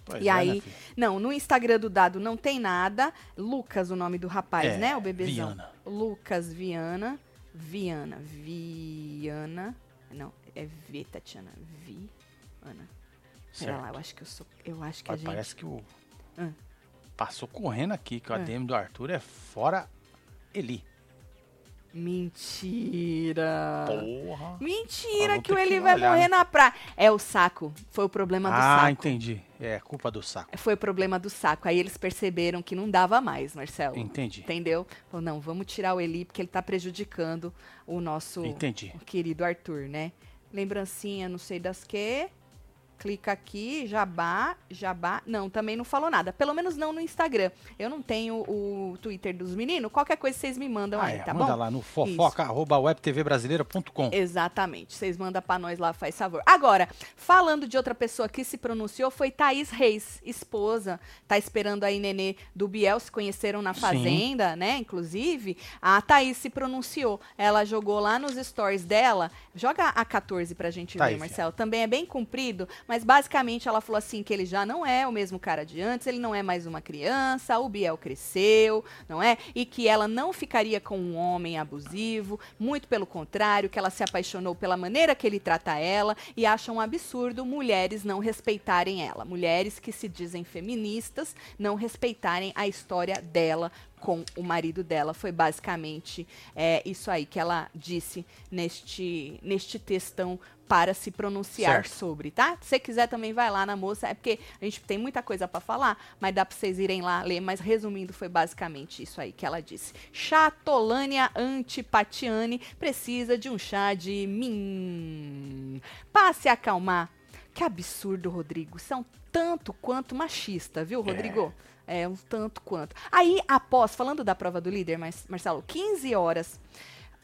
Pois e é, aí, né, não, no Instagram do Dado não tem nada. Lucas, o nome do rapaz, É, né? O bebezão. Viana. Lucas Viana. Viana. Viana. Não, é V, Tatiana. Viana. Pera lá, Certo. eu acho que eu sou. Eu acho que a Mas gente. Parece que o... Ah. Passou correndo aqui, que o Ah. ADM do Arthur é fora Eli. Mentira. Porra. Mentira que o que Eli tinha vai olhar, morrer na praia. É o saco. Foi o problema do Ah, saco. entendi. É culpa do saco. Foi o problema do saco. Aí eles perceberam que não dava mais, Marcelo. Entendi. Entendeu? Falou, não, vamos tirar o Eli, porque ele tá prejudicando o nosso Entendi. querido Arthur, né? Lembrancinha, não sei das que. Clica aqui, jabá, jabá. Não, também não falou nada. Pelo menos não no Instagram. Eu não tenho o Twitter dos meninos. Qualquer coisa vocês me mandam Ah, aí, é. tá Manda bom? lá no fofoca.webtvbrasileira.com. Exatamente. Vocês mandam pra nós lá, faz favor. Agora, falando de outra pessoa que se pronunciou, foi Thaís Reis, esposa. Tá esperando aí Nenê do Biel, se conheceram na Sim. Fazenda, né? Inclusive, a Thaís se pronunciou. Ela jogou lá nos stories dela. Joga a 14 pra gente Tá ver, Marcelo. Também é bem comprido, mas basicamente ela falou assim que ele já não é o mesmo cara de antes, ele não é mais uma criança, o Biel cresceu, não é? E que ela não ficaria com um homem abusivo, muito pelo contrário, que ela se apaixonou pela maneira que ele trata ela e acha um absurdo mulheres não respeitarem ela. Mulheres que se dizem feministas não respeitarem a história dela com o marido dela. Foi basicamente é, isso aí que ela disse neste, neste textão para se pronunciar Certo. sobre, tá? Se você quiser também vai lá na moça, é porque a gente tem muita coisa para falar, mas dá para vocês irem lá ler, mas resumindo foi basicamente isso aí que ela disse. Chatolânia Antipatiane precisa de um chá de min. Para se acalmar. Que absurdo, Rodrigo. São tanto quanto machista, viu, Rodrigo? É, um tanto quanto. Aí, após, falando da prova do líder, Mar- Marcelo, 15 horas.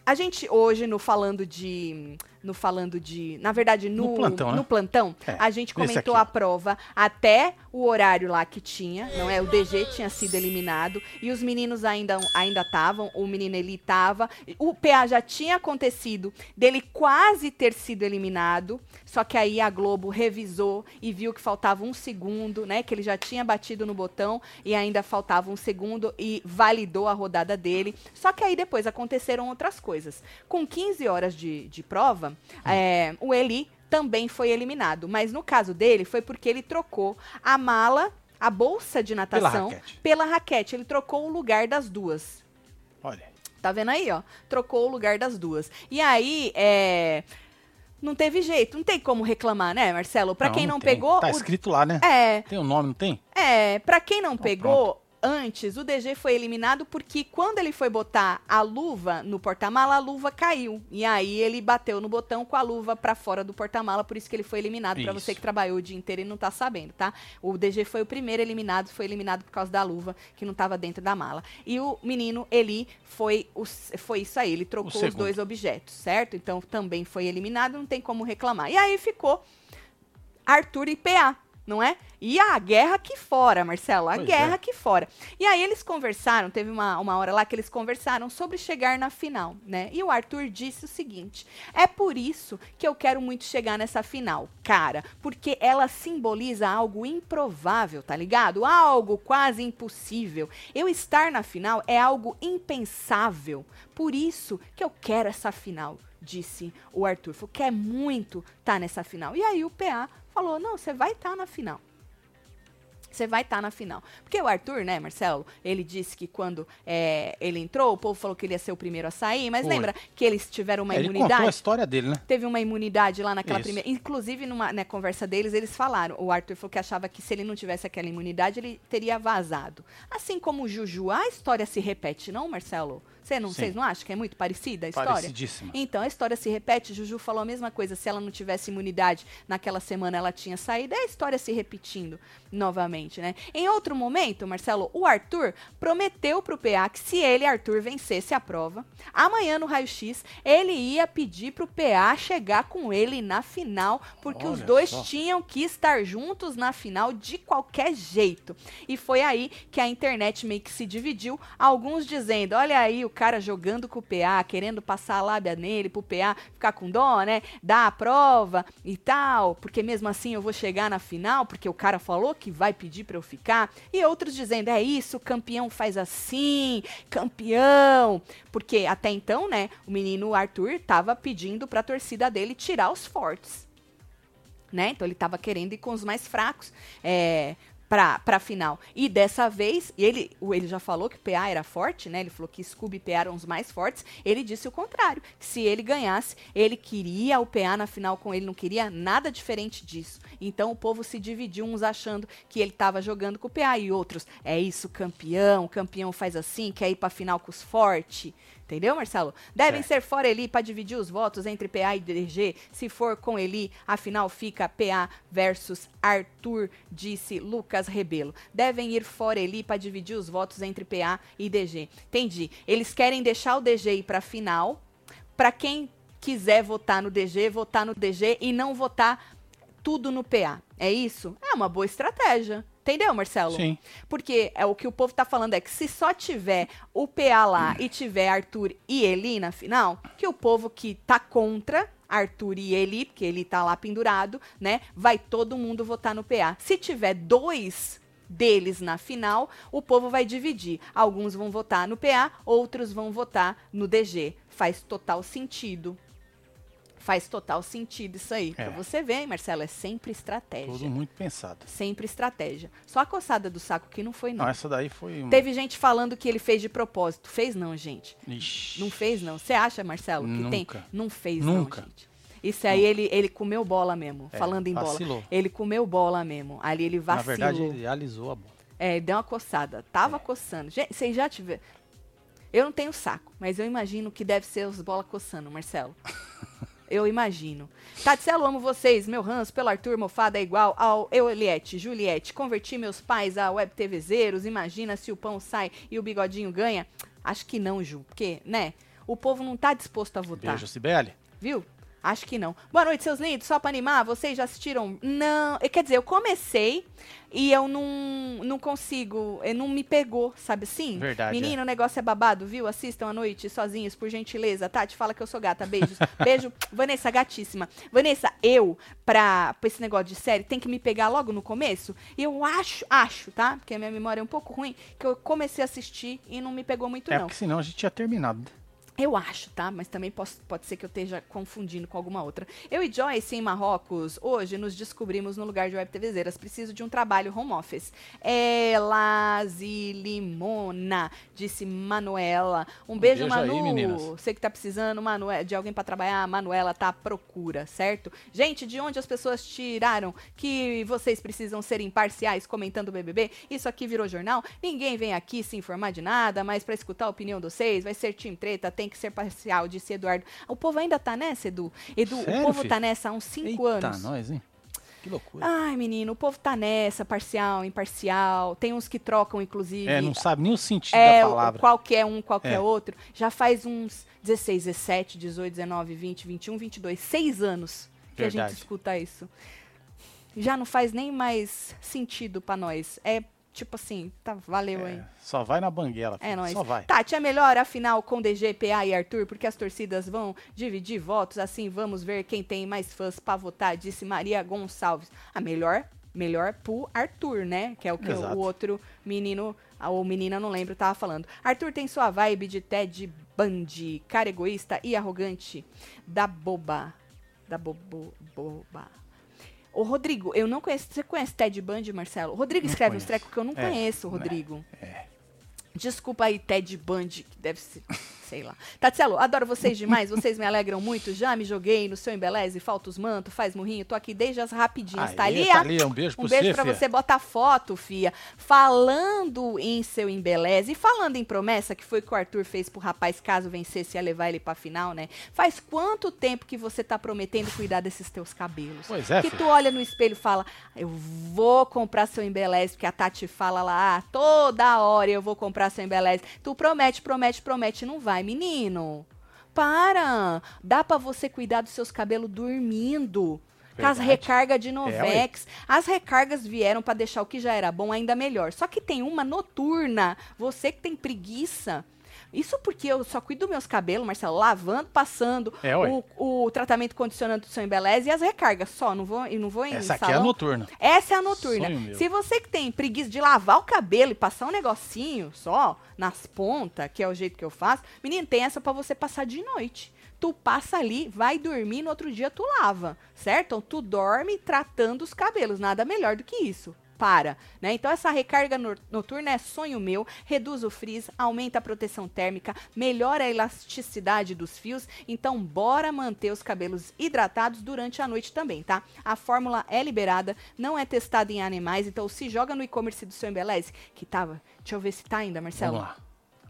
A gente hoje, no falando de. No falando de. Na verdade, no, No plantão, né? no plantão, É, a gente comentou a prova até o horário lá que tinha, não é? O DG tinha sido eliminado e os meninos ainda ainda estavam, o menino ele tava, o PA já tinha acontecido dele quase ter sido eliminado, só que aí a Globo revisou e viu que faltava um segundo, né? Que ele já tinha batido no botão e ainda faltava um segundo e validou a rodada dele. Só que aí depois aconteceram outras coisas. Com 15 horas de, de prova, é, o Eli também foi eliminado. Mas no caso dele, foi porque ele trocou a mala, a bolsa de natação, raquete. pela raquete. Ele trocou o lugar das duas. Olha. Tá vendo aí, ó? Trocou o lugar das duas. E aí, é. Não teve jeito, não tem como reclamar, né, Marcelo? Pra quem não, pegou. Tá o- escrito lá, né? É, Tem o nome, não tem? é, pra quem não Então, pegou, antes o DG foi eliminado porque quando ele foi botar a luva no porta-mala, a luva caiu. E aí ele bateu no botão com a luva pra fora do porta-mala, por isso que ele foi eliminado. Pra Isso. você que trabalhou o dia inteiro e não tá sabendo, tá? O DG foi o primeiro eliminado, foi eliminado por causa da luva que não tava dentro da mala. E o menino Eli foi, o, foi isso aí, ele trocou os dois objetos, certo? Então também foi eliminado, não tem como reclamar. E aí ficou Arthur e PA, não é? E a guerra aqui fora, Marcelo, a Pois guerra é. aqui fora. E aí eles conversaram, teve uma, uma hora lá que eles conversaram sobre chegar na final, né? E o Arthur disse o seguinte: é por isso que eu quero muito chegar nessa final, cara, porque ela simboliza algo improvável, tá ligado? Algo quase impossível. Eu estar na final é algo impensável. Por isso que eu quero essa final, disse o Arthur. Falou, quer muito estar nessa final. E aí o PA falou: não, você vai estar na final. Você vai estar na final. Porque o Arthur, né, Marcelo, ele disse que quando é, ele entrou, o povo falou que ele ia ser o primeiro a sair, mas Foi. lembra que eles tiveram uma É, ele contou imunidade? a história dele, né? teve uma imunidade lá naquela Isso. primeira. Inclusive, numa né, conversa deles, eles falaram. O Arthur falou que achava que se ele não tivesse aquela imunidade, ele teria vazado. Assim como o Juju, a história se repete, não, Marcelo? Cê não, vocês não acham que é muito parecida a história? Parecidíssima. Então, a história se repete. Juju falou a mesma coisa. Se ela não tivesse imunidade naquela semana, ela tinha saído. É a história se repetindo novamente, né? Em outro momento, Marcelo, o Arthur prometeu pro PA que se ele, Arthur, vencesse a prova, amanhã no raio-x, ele ia pedir pro PA chegar com ele na final, porque os Olha dois só. tinham que estar juntos na final de qualquer jeito. E foi aí que a internet meio que se dividiu, alguns dizendo, olha aí o cara jogando com o PA, querendo passar a lábia nele pro PA ficar com dó, né? Dar a prova e tal, porque mesmo assim eu vou chegar na final, porque o cara falou que vai pedir pra eu ficar. E outros dizendo, é isso, campeão faz assim, campeão. Porque até então, né, o menino Arthur tava pedindo pra torcida dele tirar os fortes né? Então ele tava querendo ir com os mais fracos é, pra, pra final. E dessa vez, ele, ele já falou que o PA era forte, né? Ele falou que Scooby e PA eram os mais fortes. Ele disse o contrário, que se ele ganhasse, ele queria o PA na final com ele, não queria nada diferente disso. Então o povo se dividiu, uns achando que ele tava jogando com o PA e outros, é isso, campeão, campeão faz assim, quer ir pra final com os fortes. Entendeu, Marcelo? Devem Certo. ser fora Eli para dividir os votos entre PA e DG. Se for com Eli, afinal fica PA versus Arthur, disse Lucas Rebelo. Devem ir fora Eli para dividir os votos entre PA e DG. Entendi. Eles querem deixar o DG ir para final. Para quem quiser votar no DG, votar no DG e não votar tudo no PA. É isso? É uma boa estratégia. Entendeu, Marcelo? Sim. Porque é o que o povo tá falando é que se só tiver o PA lá e tiver Arthur e Eli na final, que o povo que tá contra Arthur e Eli, porque ele tá lá pendurado, né? Vai todo mundo votar no PA. Se tiver dois deles na final, o povo vai dividir. Alguns vão votar no PA, outros vão votar no DG. Faz total sentido Faz total sentido isso aí. É. Pra você ver, hein, Marcelo, é sempre estratégia. Tudo muito pensado. Sempre estratégia. Só a coçada do saco que não foi, não. Não, essa daí foi. um- Teve gente falando que ele fez de propósito. Fez não, gente. Ixi. Não fez não. Você acha, Marcelo, que tem? Nunca. Não fez Nunca. não, gente. Isso aí ele, ele comeu bola mesmo. É, falando em vacilou. bola. Ele comeu bola mesmo. Ali ele Na vacilou. verdade, ele alisou a bola. É, ele deu uma coçada. Tava coçando. Gente, vocês já tiveram. Eu não tenho saco, mas eu imagino que deve ser os bola coçando, Marcelo. Eu imagino. Tatselo, amo vocês. Meu ranço pelo Arthur Mofada é igual ao eu, Eliette, Juliette. Converti meus pais a web TVzeiros. Imagina se o pão sai e o bigodinho ganha. Acho que não, Ju. Porque, né? O povo não tá disposto a votar. Beijo, Sibeli. Viu? Acho que não. Boa noite, seus lindos. Só pra animar, vocês já assistiram? Não. eh, Quer dizer, eu comecei e eu não, não consigo. eh, Não me pegou, sabe assim? Verdade, Menino, o negócio é babado, viu? Assistam à noite sozinhos, por gentileza. Tati, fala que eu sou gata. Beijos. Beijo. Vanessa, gatíssima. Vanessa, eu, pra, pra esse negócio de série, tem que me pegar logo no começo? E eu acho, acho, tá? Porque a minha memória é um pouco ruim, que eu comecei a assistir e não me pegou muito, É, não. porque senão a gente tinha terminado. Eu acho, tá? Mas também posso- pode ser que eu esteja confundindo com alguma outra. Eu e Joyce em Marrocos, hoje nos descobrimos no lugar de web TVzeiras. Preciso de um trabalho home office. Ela Limona, disse Manuela. Um beijo, beijo aí, Manu. meninas. Você que tá precisando Manu- de alguém pra trabalhar, Manuela tá à procura, certo? Gente, de onde as pessoas tiraram que vocês precisam ser imparciais comentando o BBB? Isso aqui virou jornal? Ninguém vem aqui se informar de nada, mas pra escutar a opinião de vocês, vai ser time treta, tem que ser parcial, disse Eduardo. O povo ainda tá nessa, Edu? Edu, Sério, o povo filho? tá nessa há uns cinco Eita, anos. nós, hein? Que loucura. Ai, menino, o povo tá nessa, parcial, imparcial. Tem uns que trocam, inclusive. é, não sabe nem o sentido É, da palavra. qualquer um, qualquer É. outro. Já faz uns 16, 17, 18, 19, 20, 21, 22, seis anos que a Verdade. gente escuta isso. Já não faz nem mais sentido pra nós. É tipo assim, tá, valeu. É, só vai na banguela. É filho, nóis. Só vai. Tati, é melhor afinal com DG, PA e Arthur, porque as torcidas vão dividir votos, assim vamos ver quem tem mais fãs pra votar, disse Maria Gonçalves. A melhor, melhor pro Arthur, né? Que é o que Exato. o outro menino, a- ou menina, não lembro, tava falando. Arthur tem sua vibe de Ted Bundy, cara egoísta e arrogante, da boba. Da bobo, boba. Ô, Rodrigo, eu não conheço. Você conhece Ted Bundy, Marcelo? O Rodrigo Não escreve uns conheço. trecos que eu não É, conheço, né, Rodrigo. é. Desculpa aí, Ted Bundy, que deve ser. Sei lá. Tatielo, adoro vocês demais, vocês me alegram muito. Já me joguei no seu embeleze, falta os mantos, faz murrinho. Tô aqui desde as rapidinhas. Aê, Thalia, Thalia, um beijo um beijo você, pra fia. você. Bota foto, fia. Falando em seu embeleze e falando em promessa, que foi que o Arthur fez pro rapaz caso vencesse ia levar ele pra final, né? Faz quanto tempo que você tá prometendo cuidar desses teus cabelos? Pois é, que filho. tu olha no espelho e fala, eu vou comprar seu embeleze, porque a Tati fala lá, ah, toda hora eu vou comprar seu embeleze. Tu promete, promete, promete, não vai, menino. Para! Dá pra você cuidar dos seus cabelos dormindo. Com as recargas de ué. Novex. as recargas vieram pra deixar o que já era bom ainda melhor. Só que tem uma noturna. Você que tem preguiça. Isso porque eu só cuido dos meus cabelos, Marcelo, lavando, passando É, o, o tratamento condicionante do seu embeleze e as recargas só. Não vou, e não vou em Essa aqui é a noturna. Essa é a noturna. Sonho meu. Se você que tem preguiça de lavar o cabelo e passar um negocinho só nas pontas, que é o jeito que eu faço, menino, tem essa pra você passar de noite. Tu passa ali, vai dormir, no outro dia tu lava, certo? Então tu dorme tratando os cabelos, nada melhor do que isso. Para, né? Então essa recarga no- noturna é sonho meu, reduz o frizz, aumenta a proteção térmica, melhora a elasticidade dos fios, então bora manter os cabelos hidratados durante a noite também, tá? A fórmula é liberada, não é testada em animais, então se joga no e-commerce do seu Embeleze, que tava, deixa eu ver se tá ainda, Marcelo. Vamos lá.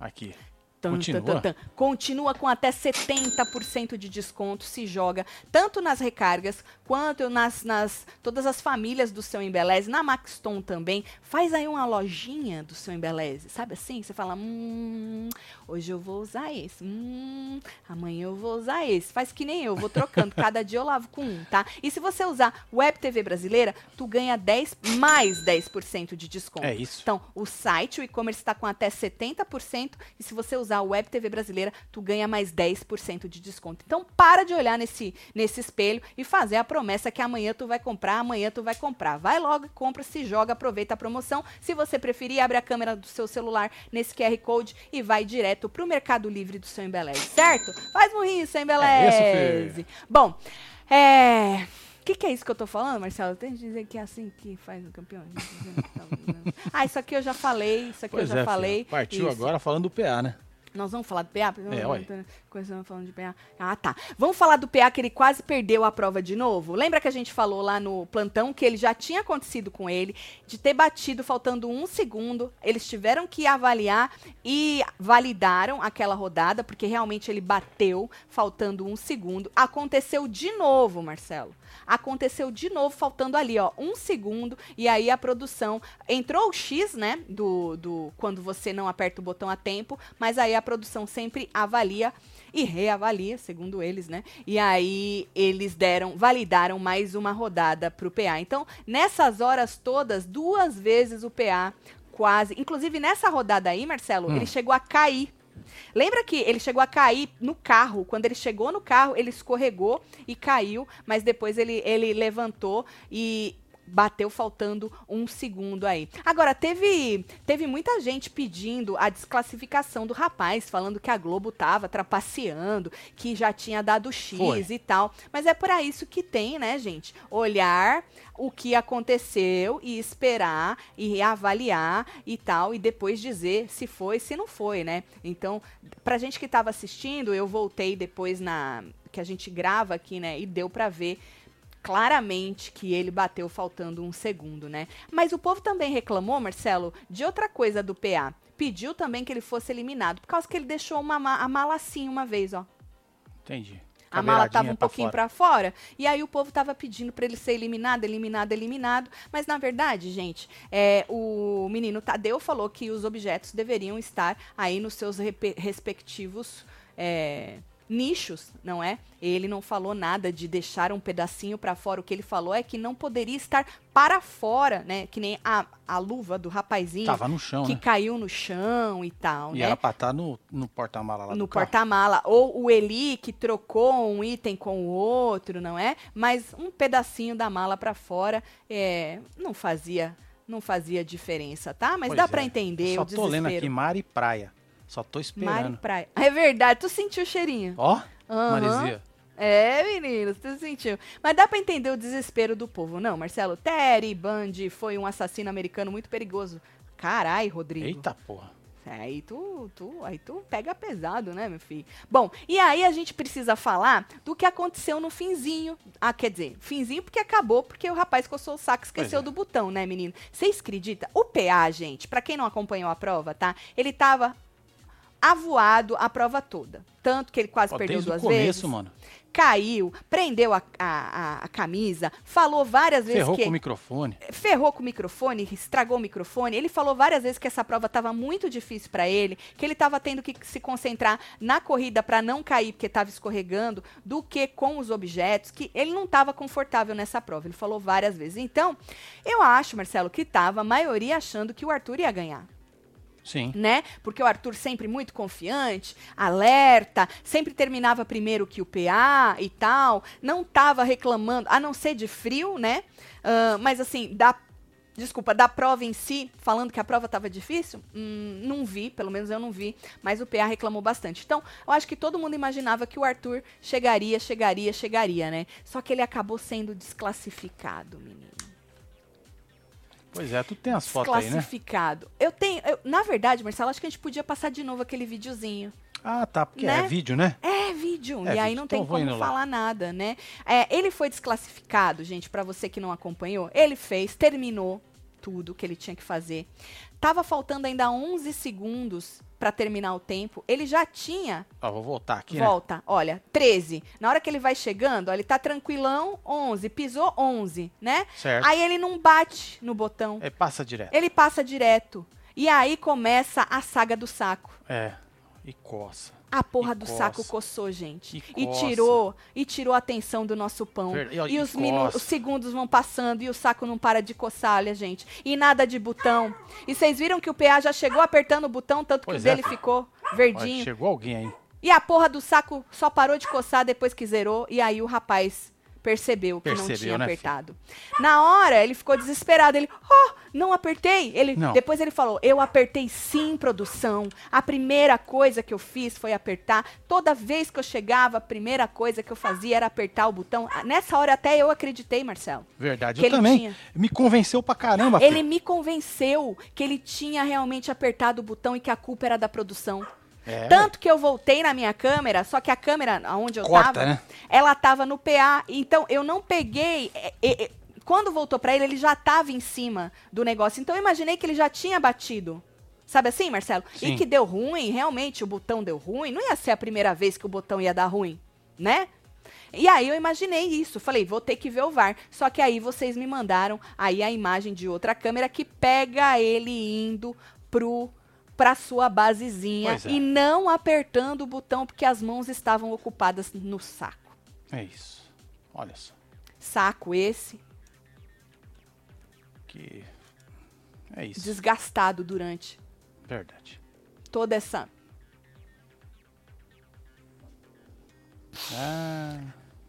Aqui. Tan, Continua? tan, tan. Continua com até 70% de desconto, se joga tanto nas recargas quanto nas, nas todas as famílias do seu Embeleze, na Maxton também. Faz aí uma lojinha do seu Embeleze, sabe assim? Você fala, hum, hoje eu vou usar esse, hum, amanhã eu vou usar esse. Faz que nem eu, vou trocando, cada dia eu lavo com um, tá? E se você usar Web TV Brasileira, tu ganha 10, mais 10% de desconto. É isso. Então, o site, o e-commerce está com até 70%, e se você usar usar o Web TV Brasileira, tu ganha mais 10% de desconto. Então para de olhar nesse, nesse espelho e fazer a promessa que amanhã tu vai comprar, amanhã tu vai comprar. Vai logo compra, se joga, aproveita a promoção. Se você preferir, abre a câmera do seu celular nesse QR Code e vai direto pro Mercado Livre do seu Embeleze, certo? Faz murrinho, seu Embeleze. É isso. Bom, é... O que, que é isso que eu tô falando, Marcelo? Tem que dizer que é assim que faz o campeão? ah, isso aqui eu já falei, isso aqui Pois eu já é, falei. filho. Partiu Isso. agora falando do PA, né? Nós vamos falar do PA? É, ué. Começamos falando de PA. Ah, tá. Vamos falar do PA que ele quase perdeu a prova de novo? Lembra que a gente falou lá no plantão que ele já tinha acontecido com ele, de ter batido faltando um segundo. Eles tiveram que avaliar e validaram aquela rodada, porque realmente ele bateu faltando um segundo. Aconteceu de novo, Marcelo. Aconteceu de novo, faltando ali, ó, um segundo. E aí a produção. Entrou o X, né? Do, do. Quando você não aperta o botão a tempo. Mas aí a produção sempre avalia e reavalia, segundo eles, né? E aí eles deram, validaram mais uma rodada pro PA. Então, nessas horas todas, duas vezes o PA quase. Inclusive, nessa rodada aí, Marcelo, Hum. ele chegou a cair. Lembra que ele chegou a cair no carro? Quando ele chegou no carro, ele escorregou e caiu, mas depois ele, ele levantou e bateu faltando um segundo aí. Agora, teve, teve muita gente pedindo a desclassificação do rapaz, falando que a Globo tava trapaceando, que já tinha dado X Foi. e tal. Mas é para isso que tem, né, gente? Olhar o que aconteceu e esperar e avaliar e tal, e depois dizer se foi, se não foi, né? Então, pra gente que tava assistindo, eu voltei depois na que a gente grava aqui, né, e deu pra ver claramente que ele bateu faltando um segundo, né? Mas o povo também reclamou, Marcelo, de outra coisa do PA. Pediu também que ele fosse eliminado, por causa que ele deixou uma ma a mala assim uma vez, ó. Entendi. A mala tava um pra pouquinho pra fora. E aí o povo tava pedindo pra ele ser eliminado, eliminado, eliminado. Mas na verdade, gente, é, o menino Tadeu falou que os objetos deveriam estar aí nos seus respectivos é, nichos, não é? Ele não falou nada de deixar um pedacinho pra fora. O que ele falou é que não poderia estar para fora, né? Que nem a, a luva do rapazinho Tava no chão, que né? caiu no chão e tal, E né? era pra estar no, no porta-mala lá no porta-mala, ou o Eli que trocou um item com o outro, não é? Mas um pedacinho da mala pra fora é, não fazia não fazia diferença, tá? Mas Pois dá é. pra entender Só o tô lendo aqui mar e praia. Só tô Mar e esperando. praia. É verdade, tu sentiu o cheirinho. Ó. Marizia. É, meninos, tu sentiu. Mas dá pra entender o desespero do povo, não, Marcelo? Terry Bundy foi um assassino americano muito perigoso. Carai, Rodrigo. Eita porra. Aí tu, tu, aí tu pega pesado, né, meu filho? Bom, e aí a gente precisa falar do que aconteceu no finzinho. Ah, quer dizer, finzinho porque acabou, porque o rapaz coçou o saco e esqueceu é. do botão, né, menino? Vocês acreditam? O PA, gente, pra quem não acompanhou a prova, tá? Ele tava avoado a prova toda. Tanto que ele quase Ó, perdeu desde o duas começo, vezes. mano. Caiu, prendeu a, a, a- a camisa, falou várias vezes Ferrou que com o microfone. ferrou com o microfone, estragou o microfone. Ele falou várias vezes que essa prova estava muito difícil para ele, que ele estava tendo que se concentrar na corrida para não cair porque estava escorregando, do que com os objetos, que ele não estava confortável nessa prova. Ele falou várias vezes. Então, eu acho, Marcelo, que tava a maioria achando que o Arthur ia ganhar Sim. né? Porque o Arthur sempre muito confiante, alerta, sempre terminava primeiro que o PA e tal, não tava reclamando, a não ser de frio, né? Ah, mas assim, da Desculpa, da prova em si, falando que a prova estava difícil, hum, não vi, pelo menos eu não vi, mas o PA reclamou bastante. Então, eu acho que todo mundo imaginava que o Arthur chegaria, chegaria, chegaria, né? Só que ele acabou sendo desclassificado, menino. Pois é, tu tem as fotos aí, né? Desclassificado. Eu tenho. eu- na verdade, Marcelo, acho que a gente podia passar de novo aquele videozinho. Ah, tá, porque Né? é vídeo, né? É vídeo. É e aí vídeo. não Então tem vou como indo lá. falar nada, né? É, ele foi desclassificado, gente, pra você que não acompanhou. Ele fez, terminou tudo que ele tinha que fazer. Tava faltando ainda 11 segundos pra terminar o tempo. Ele já tinha Ó, vou voltar aqui, né? Volta, olha, 13. Na hora que ele vai chegando, ó, ele tá tranquilão, 11. Pisou 11, né? Certo. Aí ele não bate no botão. É, passa direto. Ele passa direto. E aí começa a saga do saco. É. E coça. A porra E do coça. saco coçou, gente. E E tirou, e tirou a atenção do nosso pão. Ver- e, E, os, minu- os segundos vão passando e o saco não para de coçar, olha, gente. E nada de botão. E vocês viram que o PA já chegou apertando o botão, tanto Pois que é, o dele filho. ficou Olha, verdinho. chegou alguém aí. E a porra do saco só parou de coçar depois que zerou. E aí o rapaz percebeu que não Percebeu, tinha né, apertado. Na hora, ele ficou desesperado. Ele, oh, não apertei. Ele, Não. Depois ele falou, eu apertei sim, produção. A primeira coisa que eu fiz foi apertar. Toda vez que eu chegava, a primeira coisa que eu fazia era apertar o botão. Ah, Nessa hora até eu acreditei, Marcelo. Verdade. Eu também. tinha. Me convenceu pra caramba, Ele filho. me convenceu que ele tinha realmente apertado o botão e que a culpa era da produção. É, Tanto que eu voltei na minha câmera, só que a câmera onde eu Corta, tava, né? ela tava no PA. Então eu não peguei. é, é, quando voltou pra ele, ele já tava em cima do negócio. Então eu imaginei que ele já tinha batido. Sabe assim, Marcelo? Sim. E que deu ruim, realmente o botão deu ruim. Não ia ser a primeira vez que o botão ia dar ruim, né? E aí eu imaginei isso, falei, vou ter que ver o VAR. Só que aí vocês me mandaram aí a imagem de outra câmera que pega ele indo pro pra sua basezinha é. e não apertando o botão porque as mãos estavam ocupadas no saco. É isso. Olha só. Saco esse Que. É isso. desgastado durante Verdade. toda essa Ah,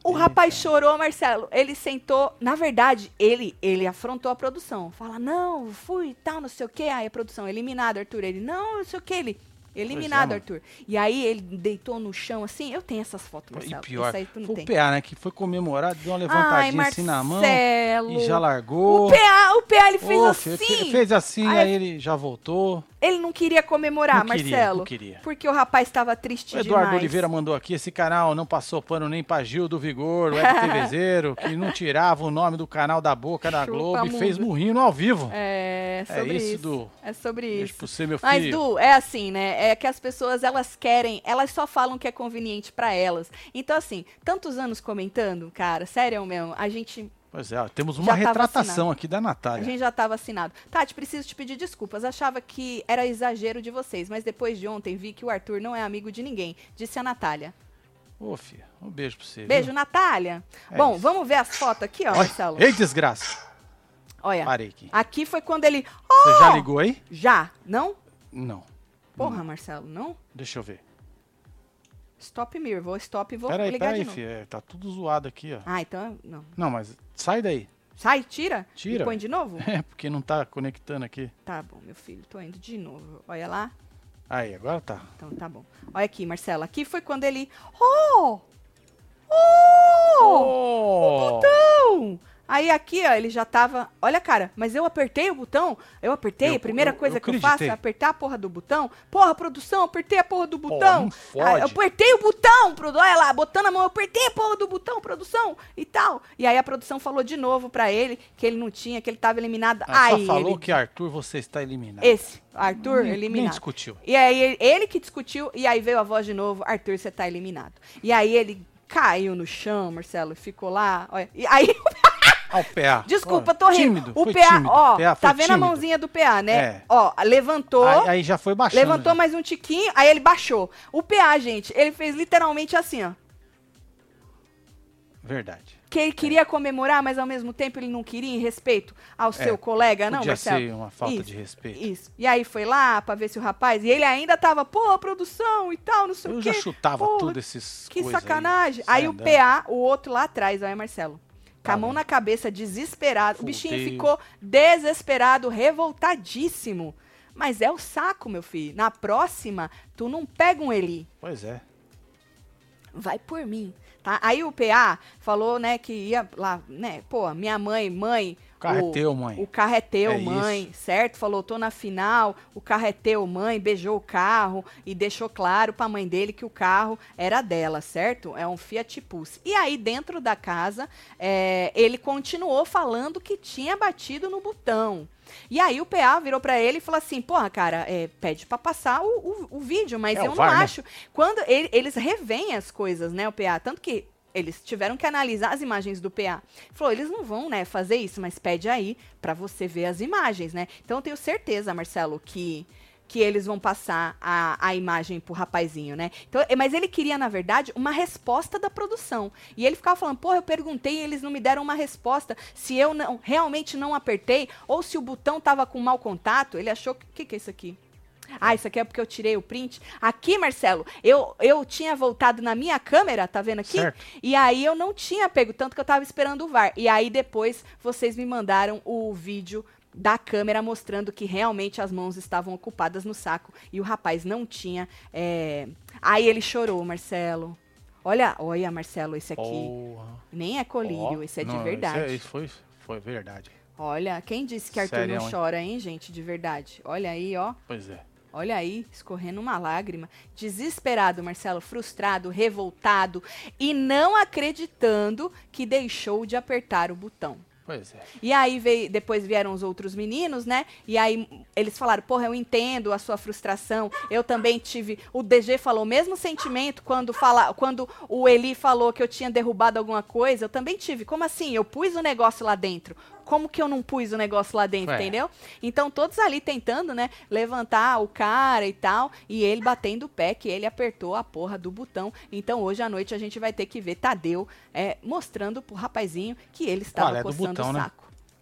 O eita. rapaz chorou, Marcelo. Ele sentou. Na verdade, ele ele afrontou a produção. Fala, não, fui tal, não sei o quê. Aí a produção, eliminado, Arthur. Ele, não, não sei o quê. Ele, eliminado, mano. Arthur. E aí ele deitou no chão assim. Eu tenho essas fotos, E Marcelo. pior, Isso aí foi tem. o PA, né? Que foi comemorar, deu uma Ai, levantadinha assim na mão e já largou. O PA, o PA, ele fez Ô, assim. fe- Fez assim, Aí- aí ele já voltou. Ele não queria comemorar, Não queria, Marcelo. não queria. Porque o rapaz estava triste O Eduardo demais. Oliveira mandou aqui, esse canal não passou pano nem pra Gil do Vigor, o WebTVzeiro, que não tirava o nome do canal da boca da Chupa Globo e fez murrinho no ao vivo. É, É sobre isso, isso. Du. É sobre Beijo isso. Mas. Du, é assim, né? É que as pessoas, elas querem, elas só falam que é conveniente pra elas. Então, assim, tantos anos comentando, cara, sério mesmo, a gente, Pois é, ó, temos uma Já retratação aqui da a Natália. gente já tá vacinado. Tati, preciso te pedir desculpas. Achava que era exagero de vocês, mas depois de ontem vi que o Arthur não é amigo de ninguém, disse a Natália. Ô, filha, um beijo pra você. Beijo, viu? Natália. É Bom, isso. vamos ver as fotos aqui, ó, Olha, Marcelo. Ei, desgraça. Olha, Parei aqui. aqui foi quando ele... Você Oh! já ligou aí? Já, não? Não. Porra, Marcelo, não? Deixa eu ver. Stop mirror, vou stop e vou Peraí, ligar peraí, de novo. filha. é, Tá tudo zoado aqui, ó. Ah, então, não. Não, mas sai daí. Sai, tira. Tira. E põe de novo? É, porque não tá conectando aqui. Tá bom, meu filho, tô indo de novo. Olha lá. Aí, agora tá. Então tá bom. Olha aqui, Marcela. Aqui foi quando ele. Oh! Oh! Oh! Botão! Aí aqui, ó, ele já tava. Olha, cara, mas eu apertei o botão. Eu apertei. Eu- a primeira eu- coisa eu que eu faço é apertar a porra do botão. Porra, produção, apertei a porra do botão. fode. Ah, eu apertei o botão, produ... olha lá, botando a mão, eu apertei a porra do botão, produção, e tal. E aí a produção falou de novo pra ele que ele não tinha, que ele tava eliminado. Ah, aí só falou ele... que Arthur, você está eliminado. Esse, Arthur, Nem- eliminado. Nem discutiu. E aí ele, ele que discutiu, e aí veio a voz de novo, Arthur, você tá eliminado. E aí ele caiu no chão, Marcelo, ficou lá, olha. E aí, Ó, o PA. desculpa, tô rindo. Tímido, o PA, tímido. ó, PA tá vendo a tímido. mãozinha do PA, né? É. Ó, levantou, Aí, aí já foi baixando. levantou já. mais um tiquinho, aí ele baixou. O PA, gente, ele fez literalmente assim, ó. Verdade. Que ele queria comemorar, mas ao mesmo tempo ele não queria, em respeito ao seu colega, não, É, Podia Marcelo? ser uma falta Isso. de respeito. Isso. E aí foi lá pra ver se o rapaz. E ele ainda tava, pô, produção e tal, não sei Eu o já quê. chutava Porra, tudo esses Que sacanagem. Aí, Aí, o. PA, o outro lá atrás, olha, Marcelo. Com a Tá mão na cabeça, desesperado. O bichinho Voltei. ficou desesperado, revoltadíssimo. Mas é o saco, meu filho. Na próxima, tu não pega um Eli. Pois é. Vai por mim, tá? Aí o PA falou, né, que ia lá, né, pô, minha mãe, mãe... O carro é teu, mãe. O carro é teu, É mãe, certo? Falou, tô na final, o carro é teu, mãe, beijou o carro e deixou claro pra mãe dele que o carro era dela, certo? É um Fiat Pulse. E aí, dentro da casa, é, ele continuou falando que tinha batido no botão. E aí o PA virou pra ele e falou assim, porra, cara, é, pede pra passar o, o- o vídeo, mas É, o eu não VAR, né? acho. Quando ele- eles revêm as coisas, né, o PA, tanto que eles tiveram que analisar as imagens do PA. Falou, eles não vão, né, fazer isso, mas pede aí pra você ver as imagens, né? Então eu tenho certeza, Marcelo, que que eles vão passar a, a imagem pro rapazinho, né? Então, é, mas ele queria, na verdade, uma resposta da produção. E ele ficava falando, porra, eu perguntei e eles não me deram uma resposta. Se eu não, realmente não apertei, ou se o botão tava com mau contato, ele achou que. O que, que é isso aqui? Ah, isso aqui é porque eu tirei o print. Aqui, Marcelo, eu, eu tinha voltado na minha câmera, tá vendo aqui? Certo. E aí eu não tinha pego, tanto que eu tava esperando o VAR. E aí depois vocês me mandaram o vídeo da câmera mostrando que realmente as mãos estavam ocupadas no saco e o rapaz não tinha. é, Aí ele chorou, Marcelo. Olha, olha, Marcelo, esse aqui Porra. nem é colírio, Ó, esse é de não, verdade. Isso, é- isso foi, foi verdade. Olha, quem disse que Arthur Sério, não hein? chora, hein, gente, de verdade? Olha aí, ó. Pois é. Olha aí, escorrendo uma lágrima. Desesperado, Marcelo, frustrado, revoltado e não acreditando que deixou de apertar o botão. Pois é. E aí veio, depois vieram os outros meninos, né? E aí eles falaram: "Porra, eu entendo a sua frustração. Eu também tive". O DG falou o mesmo sentimento quando fala, quando o Eli falou que eu tinha derrubado alguma coisa, eu também tive. Como assim? Eu pus o negócio lá dentro. Como que eu não pus o negócio lá dentro, É. entendeu? Então todos ali tentando, né, levantar o cara e tal, e ele batendo o pé que ele apertou a porra do botão. Então hoje à noite a gente vai ter que ver Tadeu é, mostrando pro rapazinho que ele estava Olha, é do coçando botão, o né?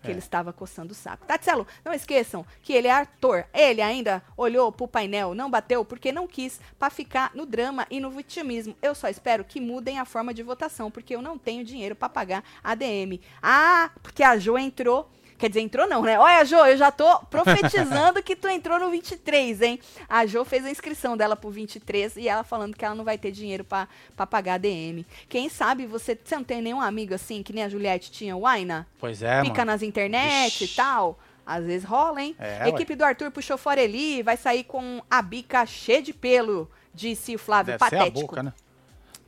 Que É. ele estava coçando o saco. Tatselo, não esqueçam que ele é ator. Ele ainda olhou pro painel, não bateu porque não quis pra ficar no drama e no vitimismo. Eu só espero que mudem a forma de votação, porque eu não tenho dinheiro pra pagar ADM. Ah, porque a Jo entrou. Quer dizer, entrou não, né? Olha, Jo, eu já tô profetizando que tu entrou no 23, hein? A Jo fez a inscrição dela pro 23 e ela falando que ela não vai ter dinheiro pra pra pagar ADM. Quem sabe você, você não tem nenhum amigo assim, que nem a Juliette tinha, o Aina? Pois é, Fica mano. nas internet Vixe. e tal. Às vezes rola, hein? É, A equipe do Arthur puxou fora Eli, vai sair com a bica cheia de pelo, disse o Flávio Deve ser a Patético. boca, né?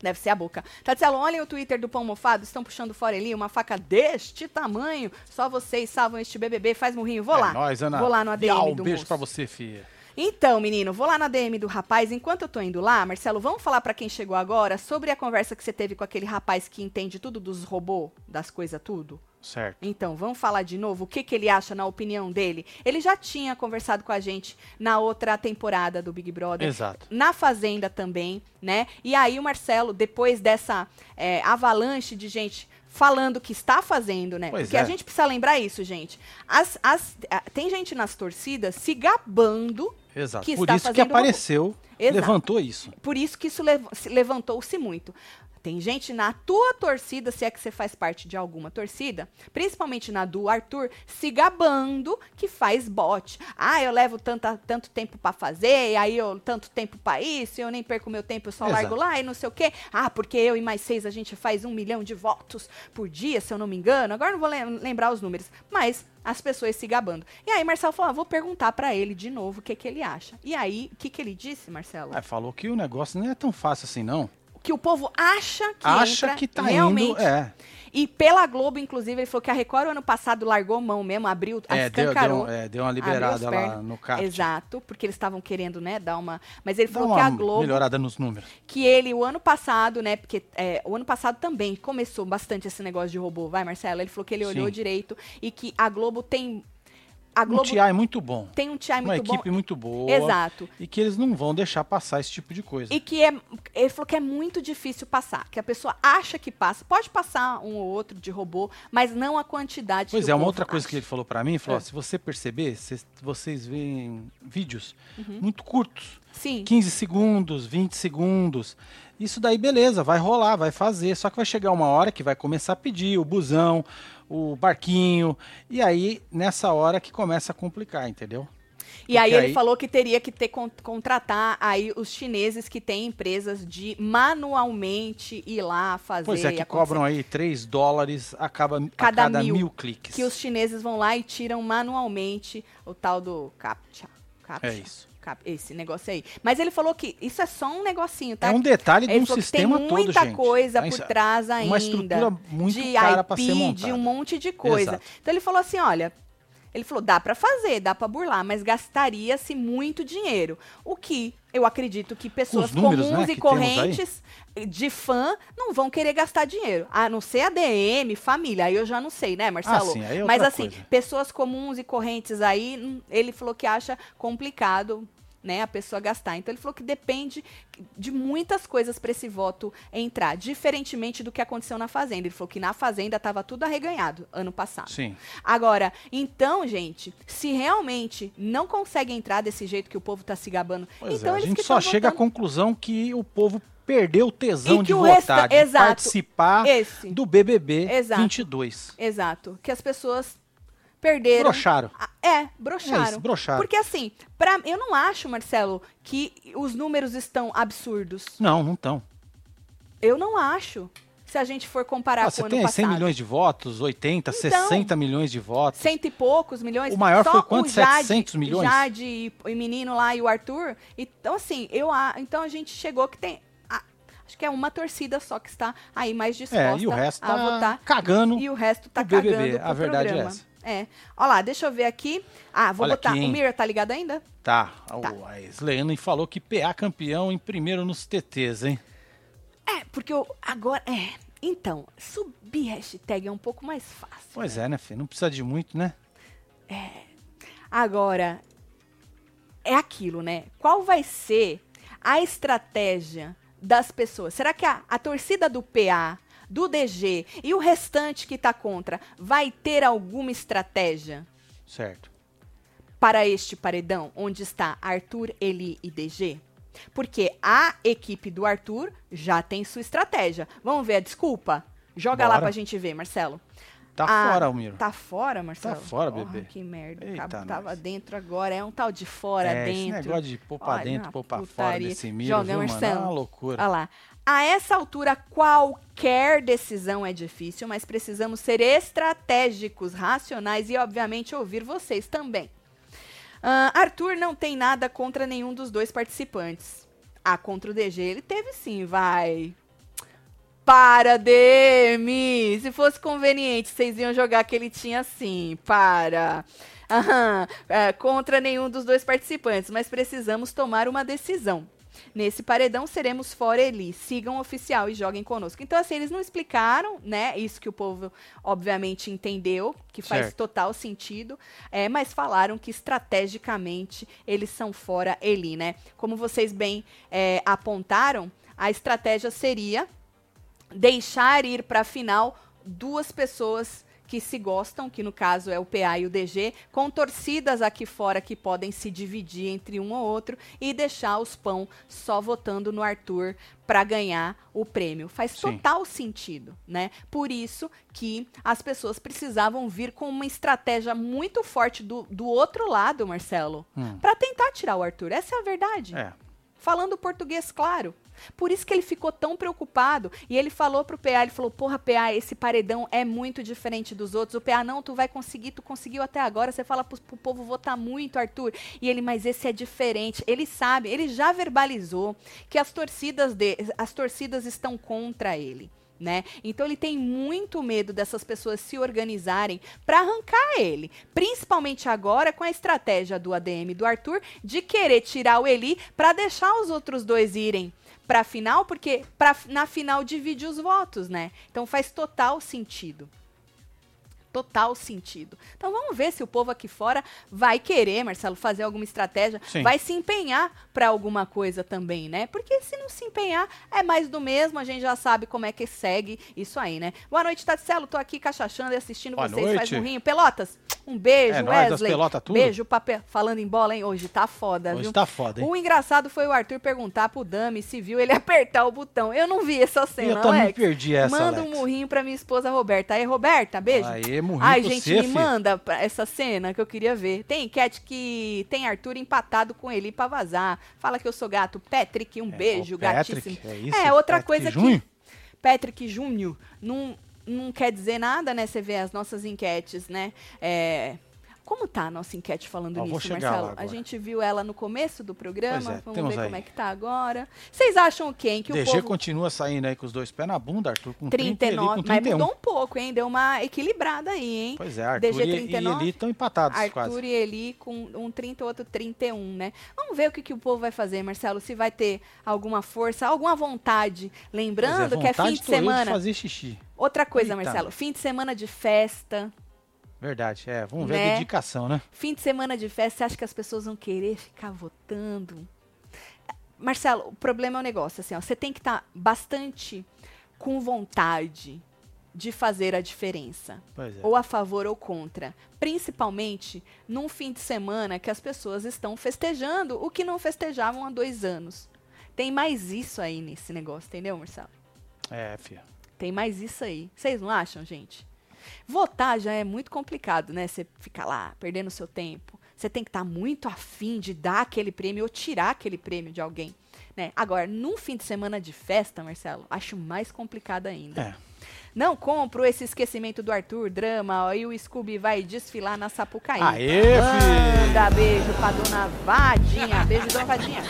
Deve ser a boca. Tatielo, olhem o Twitter do Pão Mofado, estão puxando fora Eli, uma faca deste tamanho. Só vocês salvam este BBB, faz murrinho. Vou é lá. nóis, Ana. Vou lá no ADM Biau, um do beijo moço. pra você, filha. Então, menino, vou lá na DM do rapaz. Enquanto eu tô indo lá, Marcelo, vamos falar pra quem chegou agora sobre a conversa que você teve com aquele rapaz que entende tudo dos robôs, das coisas tudo? Certo. Então, vamos falar de novo o que, que ele acha na opinião dele. Ele já tinha conversado com a gente na outra temporada do Big Brother. Exato. Na Fazenda também, né? E aí o Marcelo, depois dessa é, avalanche de gente falando que está fazendo, né? Pois Porque é. a gente precisa lembrar isso, gente. As, as, a- tem gente nas torcidas se gabando Exato. que Por está isso que fazendo apareceu, Exato. levantou isso. por isso que isso lev- se- levantou-se muito. Tem gente na tua torcida, se é que você faz parte de alguma torcida, principalmente na do Arthur, se gabando que faz bot. Ah, eu levo tanta, tanto tempo pra fazer, aí eu tanto tempo pra isso, eu nem perco meu tempo, eu só Exato. largo lá e não sei o quê. Ah, porque eu e mais seis a gente faz um milhão de votos por dia, se eu não me engano. Agora não vou lem- lembrar os números, mas as pessoas se gabando. E aí Marcelo falou, ah, vou perguntar pra ele de novo o que, que ele acha. E aí, o que, que ele disse, Marcelo? Aí falou que o negócio não é tão fácil assim, não. Que o povo acha que Acha entra que tá realmente. indo. É, E pela Globo, inclusive, ele falou que a Record ano passado largou mão mesmo, abriu, é, deu, escancarou. deu, é, deu uma liberada lá no CAPT. Exato, porque eles estavam querendo, né, dar uma... Mas ele falou que a Globo, melhorada nos números. que ele, o ano passado, né, porque é, o ano passado também começou bastante esse negócio de robô, vai, Marcelo? Ele falou que ele olhou Sim. direito e que a Globo tem... A Um Globo TI é muito bom. tem um TI uma muito bom. equipe muito boa. Exato. E que eles não vão deixar passar esse tipo de coisa. E que é. Ele falou que é muito difícil passar. Que a pessoa acha que passa. Pode passar um ou outro de robô, mas não a quantidade Pois é, uma outra coisa acha. que ele falou pra mim, falou, É. ó, se você perceber, cês- vocês veem vídeos Uhum. muito curtos, Sim. 15 segundos, 20 segundos. Isso daí, beleza, vai rolar, vai fazer. Só que vai chegar uma hora que vai começar a pedir o busão, o barquinho. E aí, nessa hora que começa a complicar, entendeu? E aí Porque ele aí- falou que teria que ter con- contratar aí os chineses que têm empresas de manualmente ir lá fazer. Pois é, que cobram aí 3 dólares a cada, Cada a cada mil. mil, cliques. Que os chineses vão lá e tiram manualmente o tal do CAPTCHA. CAPTCHA. É isso. Cap- Esse negócio aí. Mas ele falou que isso é só um negocinho, tá? É um detalhe de Ele um falou que sistema tem todo, muita gente. coisa É por isso- trás ainda. Uma estrutura muito de cara IP, pra ser montada. de um monte de coisa. Exato. Então ele falou assim, olha, ele falou, dá pra fazer, dá pra burlar, mas gastaria-se muito dinheiro. O que eu acredito que pessoas números, comuns né, e correntes de fã não vão querer gastar dinheiro. A não ser ADM, família, aí eu já não sei, né, Marcelo? Ah, sim, é mas assim, coisa. pessoas comuns e correntes aí, hum, ele falou que acha complicado né, a pessoa gastar. Então ele falou que depende de muitas coisas para esse voto entrar, diferentemente do que aconteceu na Fazenda. Ele falou que na Fazenda estava tudo arreganhado ano passado. Sim. Agora, então, gente, se realmente não consegue entrar desse jeito que o povo tá se gabando, Pois então é, a gente só chega à conclusão que o povo perdeu o tesão de o votar, resta- de exato. participar Esse. do BBB Exato. 22. Exato. Que as pessoas perderam. Broxaram. Ah, É, É broxaram. isso, broxaram. Porque assim, pra, eu não acho, Marcelo, que os números estão absurdos. Não, não estão. Eu não acho. Se a gente for comparar com você o ano tem passado. 100 milhões de votos, 80, Então, 60 milhões de votos. Cento e poucos milhões. O maior Só foi quanto? Jade, 700 milhões? Jade e o menino lá e o Arthur. Então, assim, eu a- então a gente chegou que tem. acho que é uma torcida só que está aí mais disposta É, e o resto a tá votar. cagando. E o resto tá o BBB, cagando a verdade é programa. essa. É. Olha lá, deixa eu ver aqui. Ah, vou Olha botar. aqui, o? Mira tá ligado ainda? Tá, o a falou que PA campeão em primeiro nos TTs, hein? É, porque eu agora. É. Então, subir hashtag é um pouco mais fácil. Pois é, né, filho? Não precisa de muito, né? Agora, é aquilo, né? Qual vai ser a estratégia das pessoas? Será que a, a torcida do PA, do DG e o restante que tá contra vai ter alguma estratégia Certo. para este paredão onde está Arthur, Eli e DG? Porque a equipe do Arthur já tem sua estratégia. Vamos ver a desculpa? Joga lá Bora. pra gente ver, Marcelo. Tá Ah, fora, Almiro. Tá fora, Marcelo? Tá fora, bebê. Que merda. Eita, Tava, dentro agora. É um tal de fora é, dentro. esse negócio de pôr pra dentro, pôr pra fora desse milho, Joga, viu, mano? É Marcelo. uma loucura. Olha lá. A essa altura, qualquer decisão é difícil, mas precisamos ser estratégicos, racionais e, obviamente, ouvir vocês também. Ah, Arthur não tem nada contra nenhum dos dois participantes. Ah, contra o DG ele teve sim, vai. Para, Demi! Se fosse conveniente, vocês iam jogar que ele tinha sim. Para. Aham. É, contra nenhum dos dois participantes, mas precisamos tomar uma decisão. Nesse paredão seremos fora Eli. Sigam o oficial e joguem conosco. Então, assim, eles não explicaram, né? Isso que o povo, obviamente, entendeu, que faz Certo. total sentido. É, mas falaram que estrategicamente eles são fora Eli, né? Como vocês bem é, apontaram, a estratégia seria deixar ir para a final duas pessoas que se gostam, que no caso é o PA e o DG, com torcidas aqui fora que podem se dividir entre um ou outro e deixar os pão só votando no Arthur para ganhar o prêmio. Faz Sim. total sentido, né? Por isso que as pessoas precisavam vir com uma estratégia muito forte do, do outro lado, Marcelo, Hum. para tentar tirar o Arthur. Essa é a verdade É. falando português claro. Por isso que ele ficou tão preocupado. E ele falou pro PA, ele falou, porra, PA, esse paredão é muito diferente dos outros. O PA, não, tu vai conseguir, tu conseguiu até agora. Você fala pro, pro povo votar muito, Arthur. E ele, mas esse é diferente. Ele sabe, ele já verbalizou que as torcidas, de, as torcidas estão contra ele. Né? Então ele tem muito medo dessas pessoas se organizarem para arrancar ele, principalmente agora com a estratégia do ADM do Arthur de querer tirar o Eli para deixar os outros dois irem para final, porque pra, na final divide os votos, né? Então faz total sentido. Total sentido. Então vamos ver se o povo aqui fora vai querer, Marcelo, fazer alguma estratégia, Sim. vai se empenhar para alguma coisa também, né? Porque se não se empenhar, é mais do mesmo, a gente já sabe como é que segue isso aí, né? Boa noite, Tatselo, tô aqui cachachando e assistindo Boa vocês, faz noite. murrinho. Pelotas, um beijo, É nóis Wesley. pelota tudo. Beijo, papel. Falando em bola, hein? Hoje tá foda, Hoje viu? tá foda, hein? O engraçado foi o Arthur perguntar pro Dami se viu ele apertar o botão. Eu não vi essa cena, Eu também Alex. perdi essa, Manda um Alex. murrinho pra minha esposa Roberta. Aí, Roberta, beijo. Aê, murrinho Ai, gente, você, me fi. manda essa cena que eu queria ver. Tem enquete que tem Arthur empatado com ele pra vazar. Fala que eu sou gato. Patrick, um beijo, É, o Patrick, gatíssimo. é isso? outra Patrick coisa Júnior? que. Patrick Júnior não, não quer dizer nada, né? Você vê as nossas enquetes, né? É, Como tá a nossa enquete falando Ó, nisso, Marcelo? A gente viu ela no começo do programa. É, Vamos ver aí. como é que tá agora. Vocês acham o quê? Que DG o povo... continua saindo aí com os dois pés na bunda, Arthur, com 30 e 39, com mas 31. mudou um pouco, hein? Deu uma equilibrada aí, hein? Pois é, Arthur DG e, e 39, Eli estão empatados Arthur quase. e Eli com um 30, outro 31, né? Vamos ver o que, que o povo vai fazer, Marcelo. Se vai ter alguma força, alguma vontade. Lembrando Pois que é vontade fim de semana. fazer xixi. Outra coisa, Eita. Marcelo. Fim de semana de festa. Verdade, é. Vamos ver a Né? dedicação, né? Fim de semana de festa, você acha que as pessoas vão querer ficar votando? Marcelo, o problema é o negócio, assim, ó, você tem que estar bastante com vontade de fazer a diferença. Pois é. Ou a favor ou contra. Principalmente num fim de semana que as pessoas estão festejando o que não festejavam há dois anos. Tem mais isso aí nesse negócio, entendeu, Marcelo? É, filho. Tem mais isso aí. Vocês não acham, gente? Votar já é muito complicado, né? Você fica lá perdendo seu tempo. Você tem que estar muito afim de dar aquele prêmio ou tirar aquele prêmio de alguém. Né? Agora, num fim de semana de festa, Marcelo, acho mais complicado ainda. É. Não compro esse esquecimento do Arthur, drama, aí o Scooby vai desfilar na Sapucaí. Aê, filho! Manda beijo pra dona Vadinha. Beijo, dona Vadinha.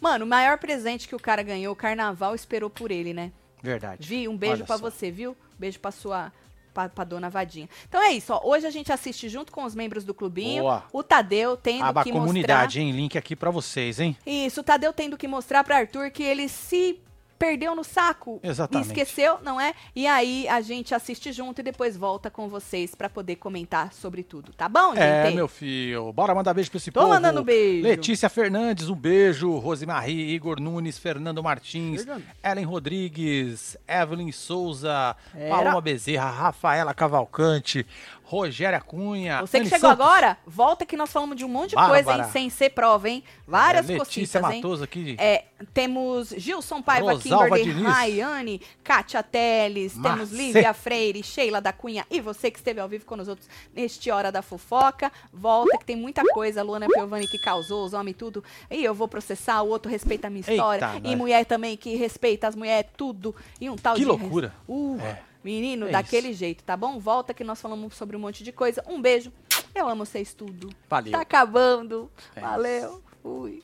Mano, o maior presente que o cara ganhou, o carnaval esperou por ele, né? Verdade. Vi, um beijo só. você, viu? Beijo pra sua. Pra, pra dona Vadinha. Então é isso, ó. Hoje a gente assiste junto com os membros do clubinho. Boa. O Tadeu tendo Aba que comunidade, hein? Link aqui pra vocês, hein? mostrar. Isso, o Tadeu tendo que mostrar pra Arthur que ele se perdeu no saco. Exatamente. E esqueceu, não é? E aí a gente assiste junto e depois volta com vocês pra poder comentar sobre tudo, tá bom, gente? É, meu filho. Bora mandar beijo pra esse Tô povo. mandando beijo. Letícia Fernandes, um beijo. Rosemarie, Igor Nunes, Fernando Martins, Fernando. Ellen Rodrigues, Evelyn Souza, Era. Paloma Bezerra, Rafaela Cavalcante, Rogéria Cunha. Você que Anne chegou Santos, agora, volta que nós falamos de um monte de Bárbara. coisa, hein? Sem ser prova, hein? Várias é, Letícia cositas, hein? Matoso aqui. É, temos Gilson Paiva, Rosalva Kimberly, Diniz. Rayane, Kátia Teles, temos. Lívia Freire, Sheila da Cunha e você que esteve ao vivo com nós outros neste Hora da Fofoca. Volta que tem muita coisa, Luana Piovani que causou, os homens tudo. E eu vou processar, o outro respeita a minha Eita, história. e nós. mulher também que respeita as mulheres, tudo. E um tal Que de... loucura. Uh, É. Menino, É daquele jeito, tá bom? Volta que nós falamos sobre um monte de coisa. Um beijo. Eu amo vocês tudo. Valeu. Tá acabando. É Valeu. Fui.